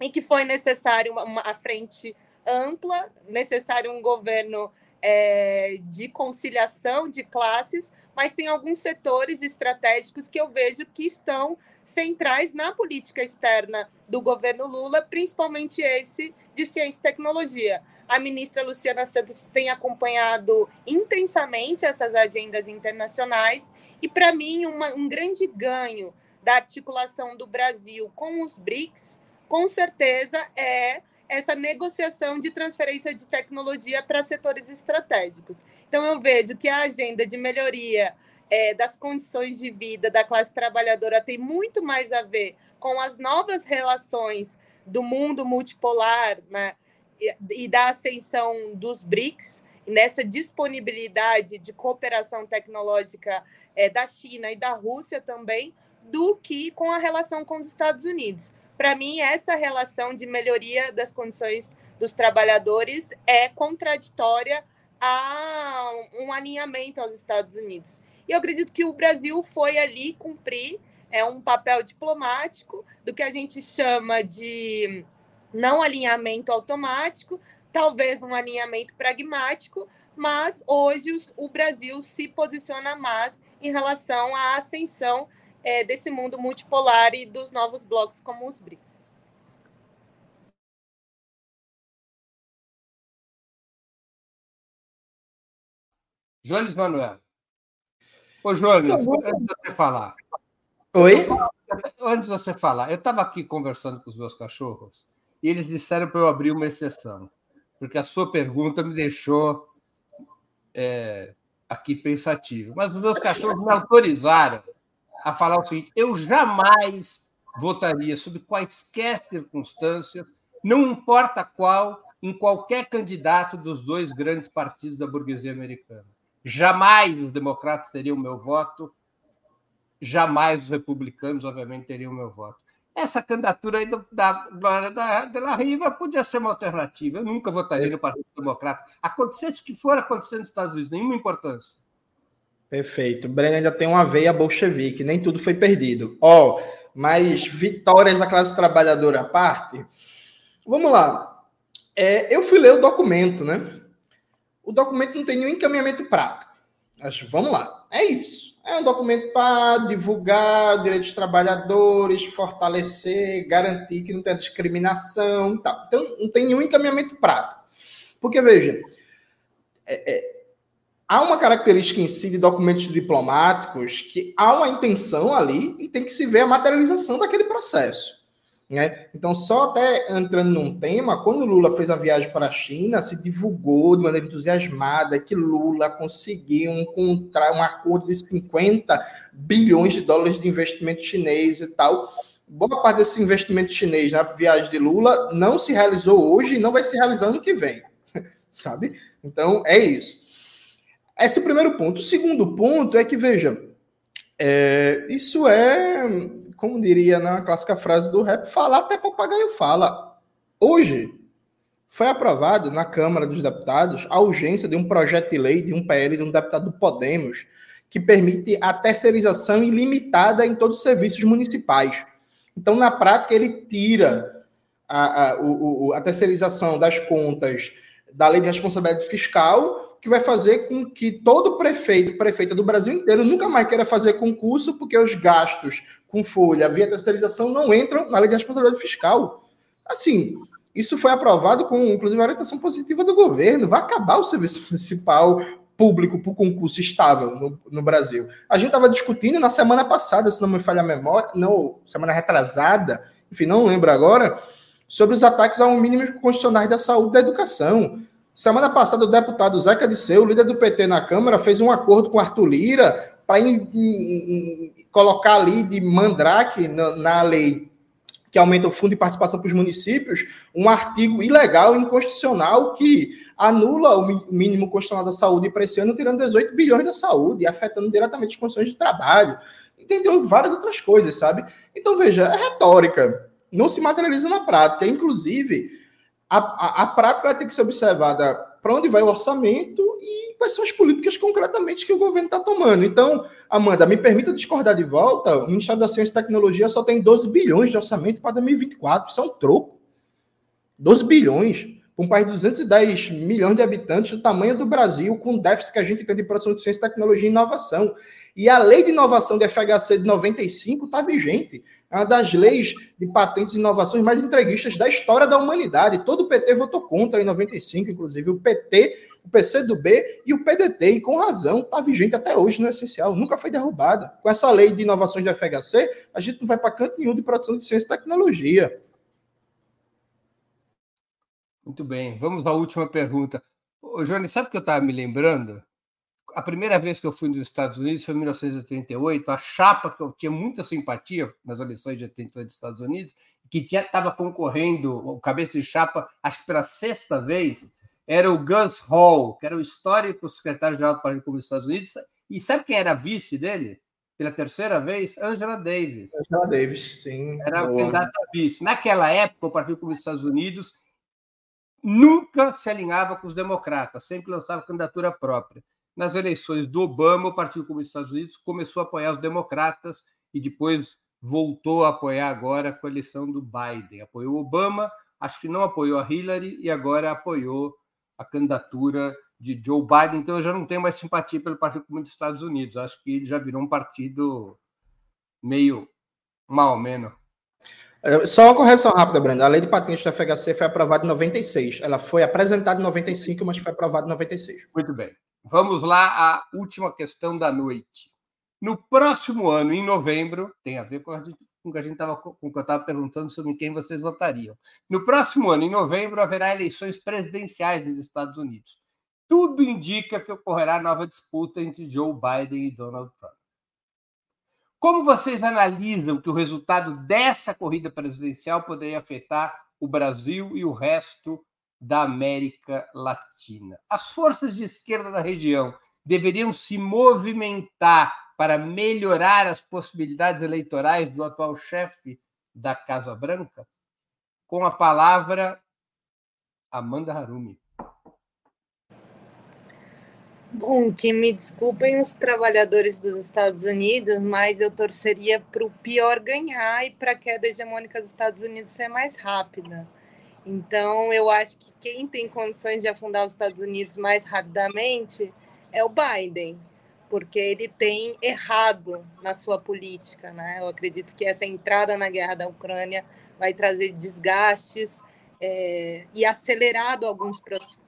e que foi necessário uma, uma frente ampla, necessário um governo é, de conciliação de classes, mas tem alguns setores estratégicos que eu vejo que estão centrais na política externa do governo Lula, principalmente esse de ciência e tecnologia. A ministra Luciana Santos tem acompanhado intensamente essas agendas internacionais e, para mim, uma, um grande ganho da articulação do Brasil com os BRICS, com certeza, é essa negociação de transferência de tecnologia para setores estratégicos. Então, eu vejo que a agenda de melhoria é, das condições de vida da classe trabalhadora tem muito mais a ver com as novas relações do mundo multipolar né, e, e da ascensão dos BRICS, nessa disponibilidade de cooperação tecnológica é, da China e da Rússia também, do que com a relação com os Estados Unidos. Para mim, essa relação de melhoria das condições dos trabalhadores é contraditória a um alinhamento aos Estados Unidos. E eu acredito que o Brasil foi ali cumprir é um papel diplomático do que a gente chama de não alinhamento automático, talvez um alinhamento pragmático, mas hoje o Brasil se posiciona mais em relação à ascensão é, desse mundo multipolar e dos novos blocos como os BRICS. Jones Manuel. Ô, Jones, antes de você falar. Oi? Antes de você falar, eu estava aqui conversando com os meus cachorros e eles disseram para eu abrir uma exceção, porque a sua pergunta me deixou é, aqui pensativo. Mas os meus cachorros me autorizaram a falar o seguinte: eu jamais votaria, sob quaisquer circunstâncias, não importa qual, em qualquer candidato dos dois grandes partidos da burguesia americana. Jamais os democratas teriam meu voto, jamais os republicanos, obviamente, teriam meu voto. Essa candidatura aí da Glória da, da Riva podia ser uma alternativa. Eu nunca votaria no Partido Democrata. Acontecesse o que for acontecer nos Estados Unidos, nenhuma importância. Perfeito. Breno ainda tem uma veia bolchevique, nem tudo foi perdido. Ó, oh, mas vitórias da classe trabalhadora à parte. Vamos lá. É, eu fui ler o documento, né? O documento não tem nenhum encaminhamento prático. Mas vamos lá. É isso. É um documento para divulgar direitos dos trabalhadores, fortalecer, garantir que não tem discriminação e tal. Então, não tem nenhum encaminhamento prático. Porque, veja, é, é, há uma característica em si de documentos diplomáticos que há uma intenção ali e tem que se ver a materialização daquele processo. Né? Então, só até entrando num tema, quando Lula fez a viagem para a China, se divulgou de maneira entusiasmada que Lula conseguiu encontrar um acordo de 50 bilhões de dólares de investimento chinês e tal. Boa parte desse investimento chinês na viagem de Lula não se realizou hoje e não vai se realizar ano que vem, sabe? Então, é isso. Esse é o primeiro ponto. O segundo ponto é que, veja, é, isso é como diria na clássica frase do rap, falar até papagaio fala. Hoje foi aprovado na Câmara dos Deputados a urgência de um projeto de lei de um PL de um deputado do Podemos que permite a terceirização ilimitada em todos os serviços municipais. Então, na prática, ele tira a, a, o, a terceirização das contas da lei de responsabilidade fiscal que vai fazer com que todo prefeito, prefeita do Brasil inteiro nunca mais queira fazer concurso, porque os gastos com folha via terceirização não entram na lei de responsabilidade fiscal. Assim, isso foi aprovado com, inclusive, a orientação positiva do governo. Vai acabar o serviço municipal público por concurso estável no, no Brasil. A gente estava discutindo na semana passada, se não me falha a memória, não, semana retrasada, enfim, não lembro agora, sobre os ataques ao mínimo constitucionais da saúde e da educação. Semana passada, o deputado Zeca Disseu, líder do PT na Câmara, fez um acordo com Arthur Lira para colocar ali de mandrake na, na, lei que aumenta o fundo de participação para os municípios, um artigo ilegal e inconstitucional que anula o mínimo constitucional da saúde para esse ano, tirando 18 bilhões da saúde, afetando diretamente as condições de trabalho, entendeu? Várias outras coisas, sabe? Então, veja, é retórica, não se materializa na prática. Inclusive, a, a, a prática tem que ser observada para onde vai o orçamento e quais são as políticas concretamente que o governo está tomando. Então, Amanda, me permita discordar de volta: o Ministério da Ciência e Tecnologia só tem 12 bilhões de orçamento para 2024. Isso é um troco. 12 bilhões. Para um país de 210 milhões de habitantes, do tamanho do Brasil, com o déficit que a gente tem de produção de ciência, tecnologia e inovação. E a lei de inovação de FHC de 95 está vigente. É uma das leis de patentes e inovações mais entreguistas da história da humanidade. Todo o PT votou contra em 95, inclusive o PT, o PCdoB e o PDT, e com razão, está vigente até hoje no essencial, nunca foi derrubada. Com essa lei de inovações da FHC, a gente não vai para canto nenhum de produção de ciência e tecnologia. Muito bem, vamos à última pergunta. Ô, Johnny, sabe o que eu estava me lembrando? A primeira vez que eu fui nos Estados Unidos foi em 1988. A chapa que eu tinha muita simpatia nas eleições de 88 dos Estados Unidos, que estava concorrendo, o cabeça de chapa, acho que pela sexta vez, era o Gus Hall, que era o histórico secretário-geral do Partido Comunista dos Estados Unidos. E sabe quem era vice dele? Pela terceira vez, Angela Davis. Angela Davis, sim. Era a candidata a vice. Naquela época, o Partido Comunista dos Estados Unidos nunca se alinhava com os democratas, sempre lançava candidatura própria. Nas eleições do Obama, o Partido Comunista dos Estados Unidos começou a apoiar os democratas e depois voltou a apoiar agora com a eleição do Biden. Apoiou o Obama, acho que não apoiou a Hillary e agora apoiou a candidatura de Joe Biden. Então eu já não tenho mais simpatia pelo Partido Comunista dos Estados Unidos. Acho que ele já virou um partido meio mal ou menos. É, só uma correção rápida, Brenda. A lei de patentes do FHC foi aprovada em 96. Ela foi apresentada em 95, mas foi aprovada em 96. Muito bem. Vamos lá à última questão da noite. No próximo ano, em novembro, tem a ver com, a gente, com que a gente estava com que eu estava perguntando sobre quem vocês votariam. No próximo ano, em novembro, haverá eleições presidenciais nos Estados Unidos. Tudo indica que ocorrerá nova disputa entre Joe Biden e Donald Trump. Como vocês analisam que o resultado dessa corrida presidencial poderia afetar o Brasil e o resto da América Latina? As forças de esquerda da região deveriam se movimentar para melhorar as possibilidades eleitorais do atual chefe da Casa Branca? Com a palavra, Amanda Harumi. Bom, que me desculpem os trabalhadores dos Estados Unidos, mas eu torceria para o pior ganhar e para a queda hegemônica dos Estados Unidos ser mais rápida. Então, eu acho que quem tem condições de afundar os Estados Unidos mais rapidamente é o Biden, porque ele tem errado na sua política. Né? Eu acredito que essa entrada na guerra da Ucrânia vai trazer desgastes é, e acelerado alguns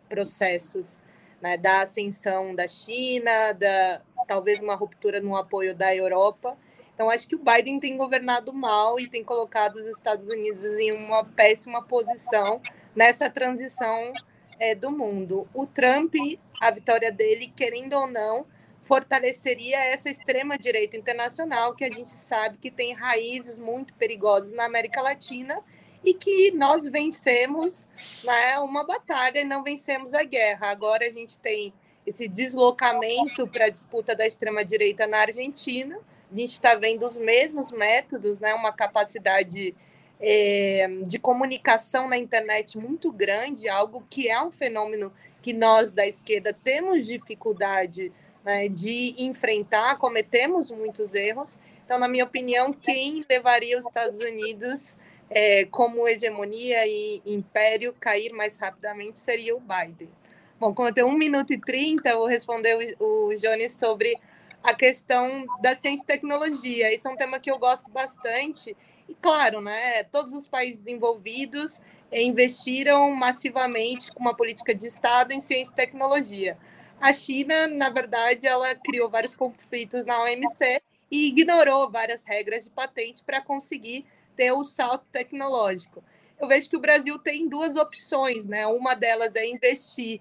processos né, da ascensão da China, da talvez uma ruptura no apoio da Europa. Então, acho que o Biden tem governado mal e tem colocado os Estados Unidos em uma péssima posição nessa transição é, do mundo. O Trump, a vitória dele, querendo ou não, fortaleceria essa extrema-direita internacional que a gente sabe que tem raízes muito perigosas na América Latina e que nós vencemos né, uma batalha e não vencemos a guerra. Agora a gente tem esse deslocamento para a disputa da extrema-direita na Argentina. A gente está vendo os mesmos métodos, né, uma capacidade é, de comunicação na internet muito grande, algo que é um fenômeno que nós da esquerda temos dificuldade né, de enfrentar, cometemos muitos erros. Então, na minha opinião, quem levaria os Estados Unidos é, como hegemonia e império cair mais rapidamente seria o Biden. Bom, como eu tenho 1 minuto e 30, eu vou responder o, o Jones sobre a questão da ciência e tecnologia. Esse é um tema que eu gosto bastante. E, claro, né, todos os países envolvidos investiram massivamente com uma política de Estado em ciência e tecnologia. A China, na verdade, ela criou vários conflitos na OMC e ignorou várias regras de patente para conseguir ter o salto tecnológico. Eu vejo que o Brasil tem duas opções, né? Uma delas é investir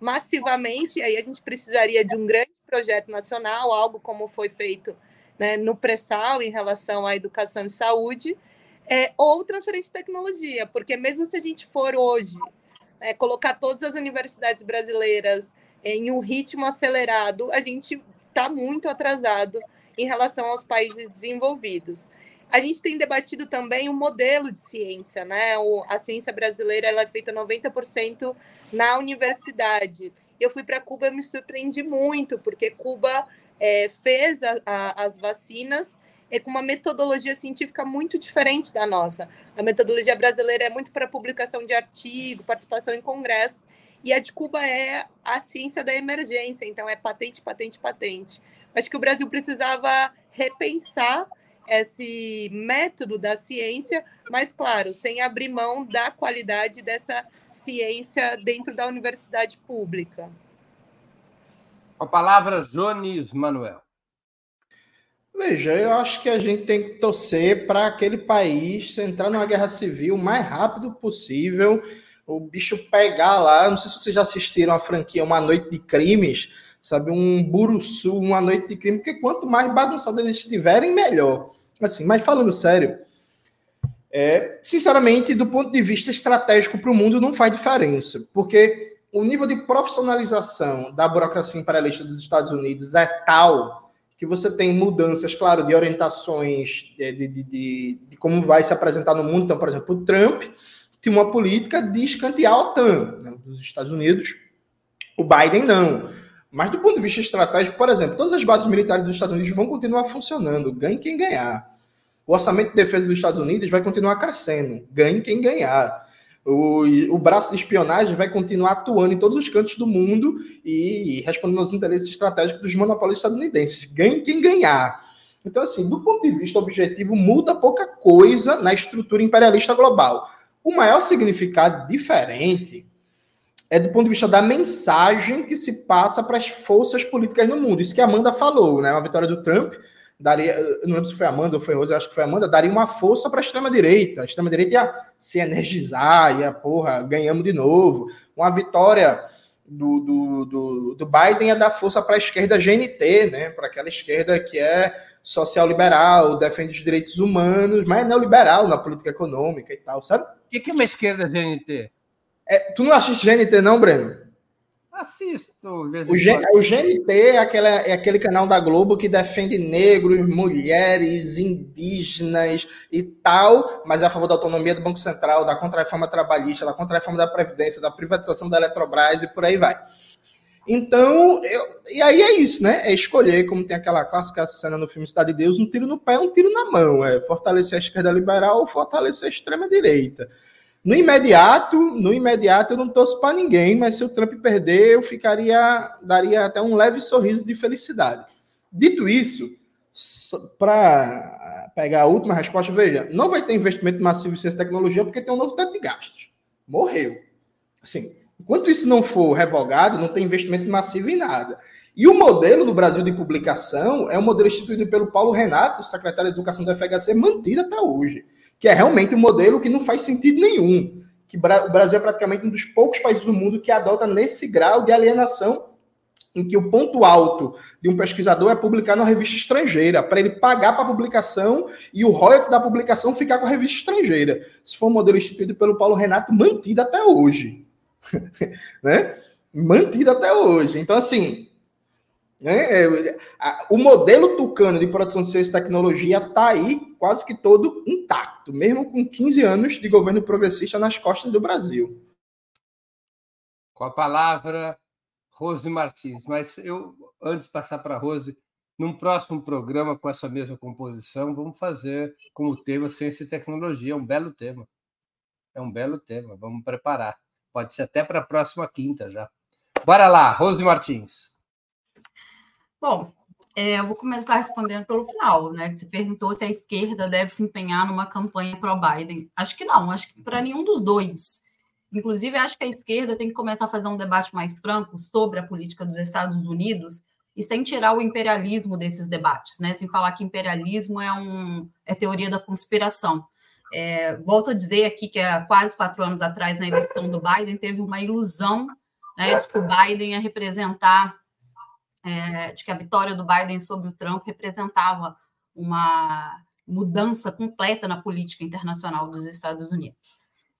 massivamente, aí a gente precisaria de um grande projeto nacional, algo como foi feito né, no pré-sal em relação à educação e saúde, é, ou transferência de tecnologia, porque mesmo se a gente for hoje é, colocar todas as universidades brasileiras em um ritmo acelerado, a gente está muito atrasado em relação aos países desenvolvidos. A gente tem debatido também o modelo de ciência, né? O, a ciência brasileira ela é feita 90% na universidade. Eu fui para Cuba e me surpreendi muito, porque Cuba é, fez a, a, as vacinas é com uma metodologia científica muito diferente da nossa. A metodologia brasileira é muito para publicação de artigo, participação em congressos, e a de Cuba é a ciência da emergência, então é patente, patente, patente. Acho que o Brasil precisava repensar esse método da ciência, mas, claro, sem abrir mão da qualidade dessa ciência dentro da universidade pública. A palavra, Jones Manuel. Veja, eu acho que a gente tem que torcer para aquele país entrar numa guerra civil o mais rápido possível, o bicho pegar lá. Não sei se vocês já assistiram a franquia Uma Noite de Crimes, sabe? Um buruçu, uma noite de crime, porque quanto mais bagunçado eles estiverem, melhor. Assim, mas falando sério, é, sinceramente, do ponto de vista estratégico para o mundo, não faz diferença, porque o nível de profissionalização da burocracia imperialista dos Estados Unidos é tal que você tem mudanças, claro, de orientações de, de, de, de como vai se apresentar no mundo. Então, por exemplo, o Trump tinha uma política de escantear a OTAN né, dos Estados Unidos, o Biden não. Mas do ponto de vista estratégico, por exemplo, todas as bases militares dos Estados Unidos vão continuar funcionando, ganhe quem ganhar. O orçamento de defesa dos Estados Unidos vai continuar crescendo, ganhe quem ganhar. O, o braço de espionagem vai continuar atuando em todos os cantos do mundo e, e respondendo aos interesses estratégicos dos monopólios estadunidenses, ganhe quem ganhar. Então, assim, do ponto de vista objetivo, muda pouca coisa na estrutura imperialista global. O maior significado diferente é do ponto de vista da mensagem que se passa para as forças políticas no mundo. Isso que a Amanda falou, né? A vitória do Trump daria, não lembro se foi a Amanda ou foi a Rosa, acho que foi a Amanda, daria uma força para a extrema-direita. A extrema-direita ia se energizar, ia, porra, ganhamos de novo. Uma vitória do, do, do, do Biden ia dar força para a esquerda GNT, né? Para aquela esquerda que é social-liberal, defende os direitos humanos, mas é neoliberal na política econômica e tal, sabe? O que é uma esquerda GNT? É, tu não assiste GNT, não, Breno? Assisto. O, o GNT é, aquela, é aquele canal da Globo que defende negros, mulheres, indígenas e tal, mas é a favor da autonomia do Banco Central, da contra-reforma trabalhista, da contra-reforma da Previdência, da privatização da Eletrobras e por aí vai. Então, eu, e aí é isso, né? É escolher, como tem aquela clássica cena no filme Cidade de Deus, um tiro no pé, um tiro na mão. É fortalecer a esquerda liberal ou fortalecer a extrema direita. No imediato, no imediato eu não torço para ninguém, mas se o Trump perder, eu ficaria, daria até um leve sorriso de felicidade. Dito isso, para pegar a última resposta, veja, não vai ter investimento massivo em ciência e tecnologia porque tem um novo teto de gastos. Morreu. Assim, enquanto isso não for revogado, não tem investimento massivo em nada. E o modelo no Brasil de publicação é um modelo instituído pelo Paulo Renato, secretário de Educação da FHC, mantido até hoje que é realmente um modelo que não faz sentido nenhum. Que o Brasil é praticamente um dos poucos países do mundo que adota nesse grau de alienação em que o ponto alto de um pesquisador é publicar numa revista estrangeira, para ele pagar para a publicação e o royalty da publicação ficar com a revista estrangeira. Se for um modelo instituído pelo Paulo Renato, mantido até hoje. né? Mantido até hoje. Então, assim, né? É, o modelo tucano de produção de ciência e tecnologia está aí quase que todo intacto, mesmo com 15 anos de governo progressista nas costas do Brasil. Com a palavra, Rose Martins. Mas eu, antes de passar para a Rose, num próximo programa com essa mesma composição, vamos fazer como tema ciência e tecnologia. É um belo tema. É um belo tema. Vamos preparar. Pode ser até para a próxima quinta já. Bora lá, Rose Martins. Bom, é, eu vou começar respondendo pelo final, né? Você perguntou se a esquerda deve se empenhar numa campanha pró-Biden. Acho que não, acho que para nenhum dos dois. Inclusive, acho que a esquerda tem que começar a fazer um debate mais franco sobre a política dos Estados Unidos e sem tirar o imperialismo desses debates, né? Sem falar que imperialismo é, um, é teoria da conspiração. É, volto a dizer aqui que há quase quatro anos atrás, na eleição do Biden, teve uma ilusão né, de que o Biden ia representar é, de que a vitória do Biden sobre o Trump representava uma mudança completa na política internacional dos Estados Unidos.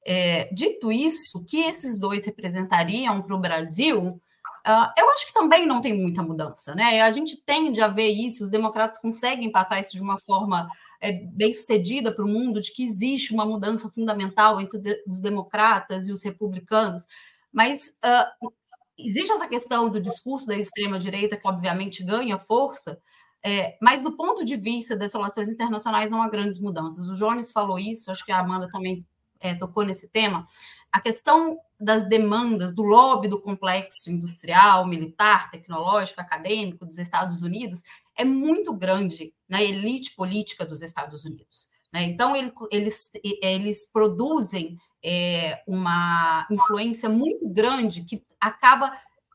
É, dito isso, o que esses dois representariam para o Brasil, uh, eu acho que também não tem muita mudança, né? A gente tende a ver isso, os democratas conseguem passar isso de uma forma é, bem sucedida para o mundo, de que existe uma mudança fundamental entre os democratas e os republicanos, mas uh, existe essa questão do discurso da extrema-direita, que obviamente ganha força, é, mas do ponto de vista das relações internacionais não há grandes mudanças. O Jones falou isso, acho que a Amanda também é, tocou nesse tema. A questão das demandas do lobby do complexo industrial, militar, tecnológico, acadêmico dos Estados Unidos é muito grande na elite política dos Estados Unidos. Né? Então, ele, eles, eles produzem é, uma influência muito grande que acaba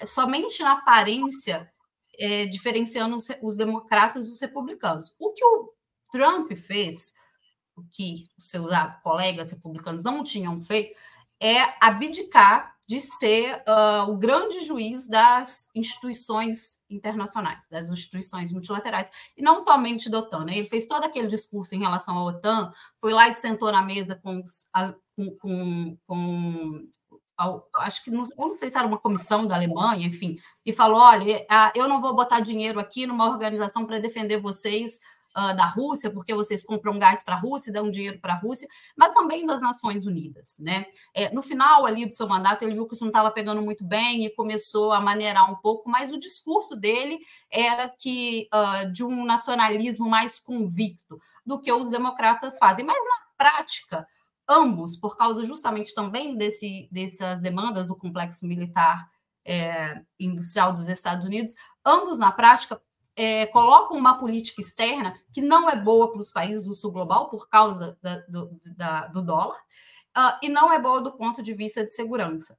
somente na aparência é, diferenciando os, os democratas dos republicanos. O que o Trump fez, o que os seus colegas republicanos não tinham feito, é abdicar de ser uh, o grande juiz das instituições internacionais, das instituições multilaterais, e não somente da OTAN. Né? Ele fez todo aquele discurso em relação à OTAN, foi lá e sentou na mesa com, com, com, com acho que não, não sei se era uma comissão da Alemanha, enfim, e falou: olha, eu não vou botar dinheiro aqui numa organização para defender vocês uh, da Rússia, porque vocês compram gás para a Rússia, dão dinheiro para a Rússia, mas também das Nações Unidas. Né? É, no final ali do seu mandato, ele viu que isso não estava pegando muito bem e começou a maneirar um pouco, mas o discurso dele era que uh, de um nacionalismo mais convicto do que os democratas fazem. Mas na prática, ambos, por causa justamente também desse, dessas demandas do complexo militar é, industrial dos Estados Unidos, ambos na prática é, colocam uma política externa que não é boa para os países do sul global por causa da, do, da, do, dólar uh, e não é boa do ponto de vista de segurança.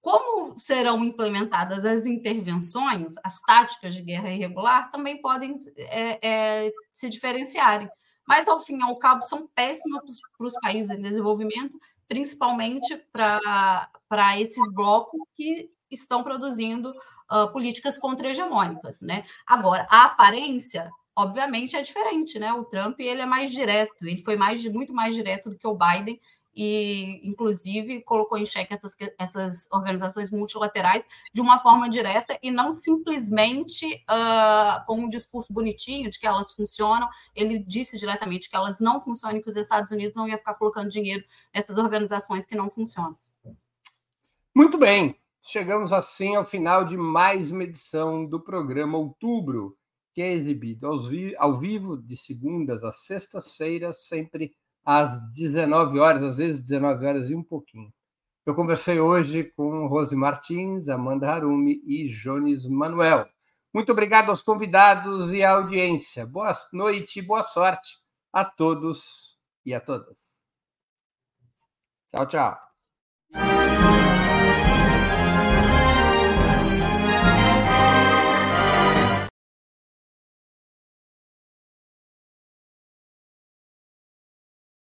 Como serão implementadas as intervenções, as táticas de guerra irregular também podem é, é, se diferenciarem. Mas, ao fim e ao cabo, são péssimas para os países em desenvolvimento, principalmente para esses blocos que estão produzindo uh, políticas contra-hegemônicas, né? Agora, a aparência, obviamente, é diferente, né? O Trump ele é mais direto, ele foi mais muito mais direto do que o Biden e, inclusive, colocou em xeque essas, essas organizações multilaterais de uma forma direta e não simplesmente uh, com um discurso bonitinho de que elas funcionam. Ele disse diretamente que elas não funcionam e que os Estados Unidos não iam ficar colocando dinheiro nessas organizações que não funcionam. Muito bem. Chegamos assim ao final de mais uma edição do programa Outubro, que é exibido ao vivo de segundas às sextas-feiras, sempre às 19 horas, às vezes 19 horas e um pouquinho. Eu conversei hoje com Rose Martins, Amanda Harumi e Jones Manuel. Muito obrigado aos convidados e à audiência. Boa noite e boa sorte a todos e a todas. Tchau, tchau.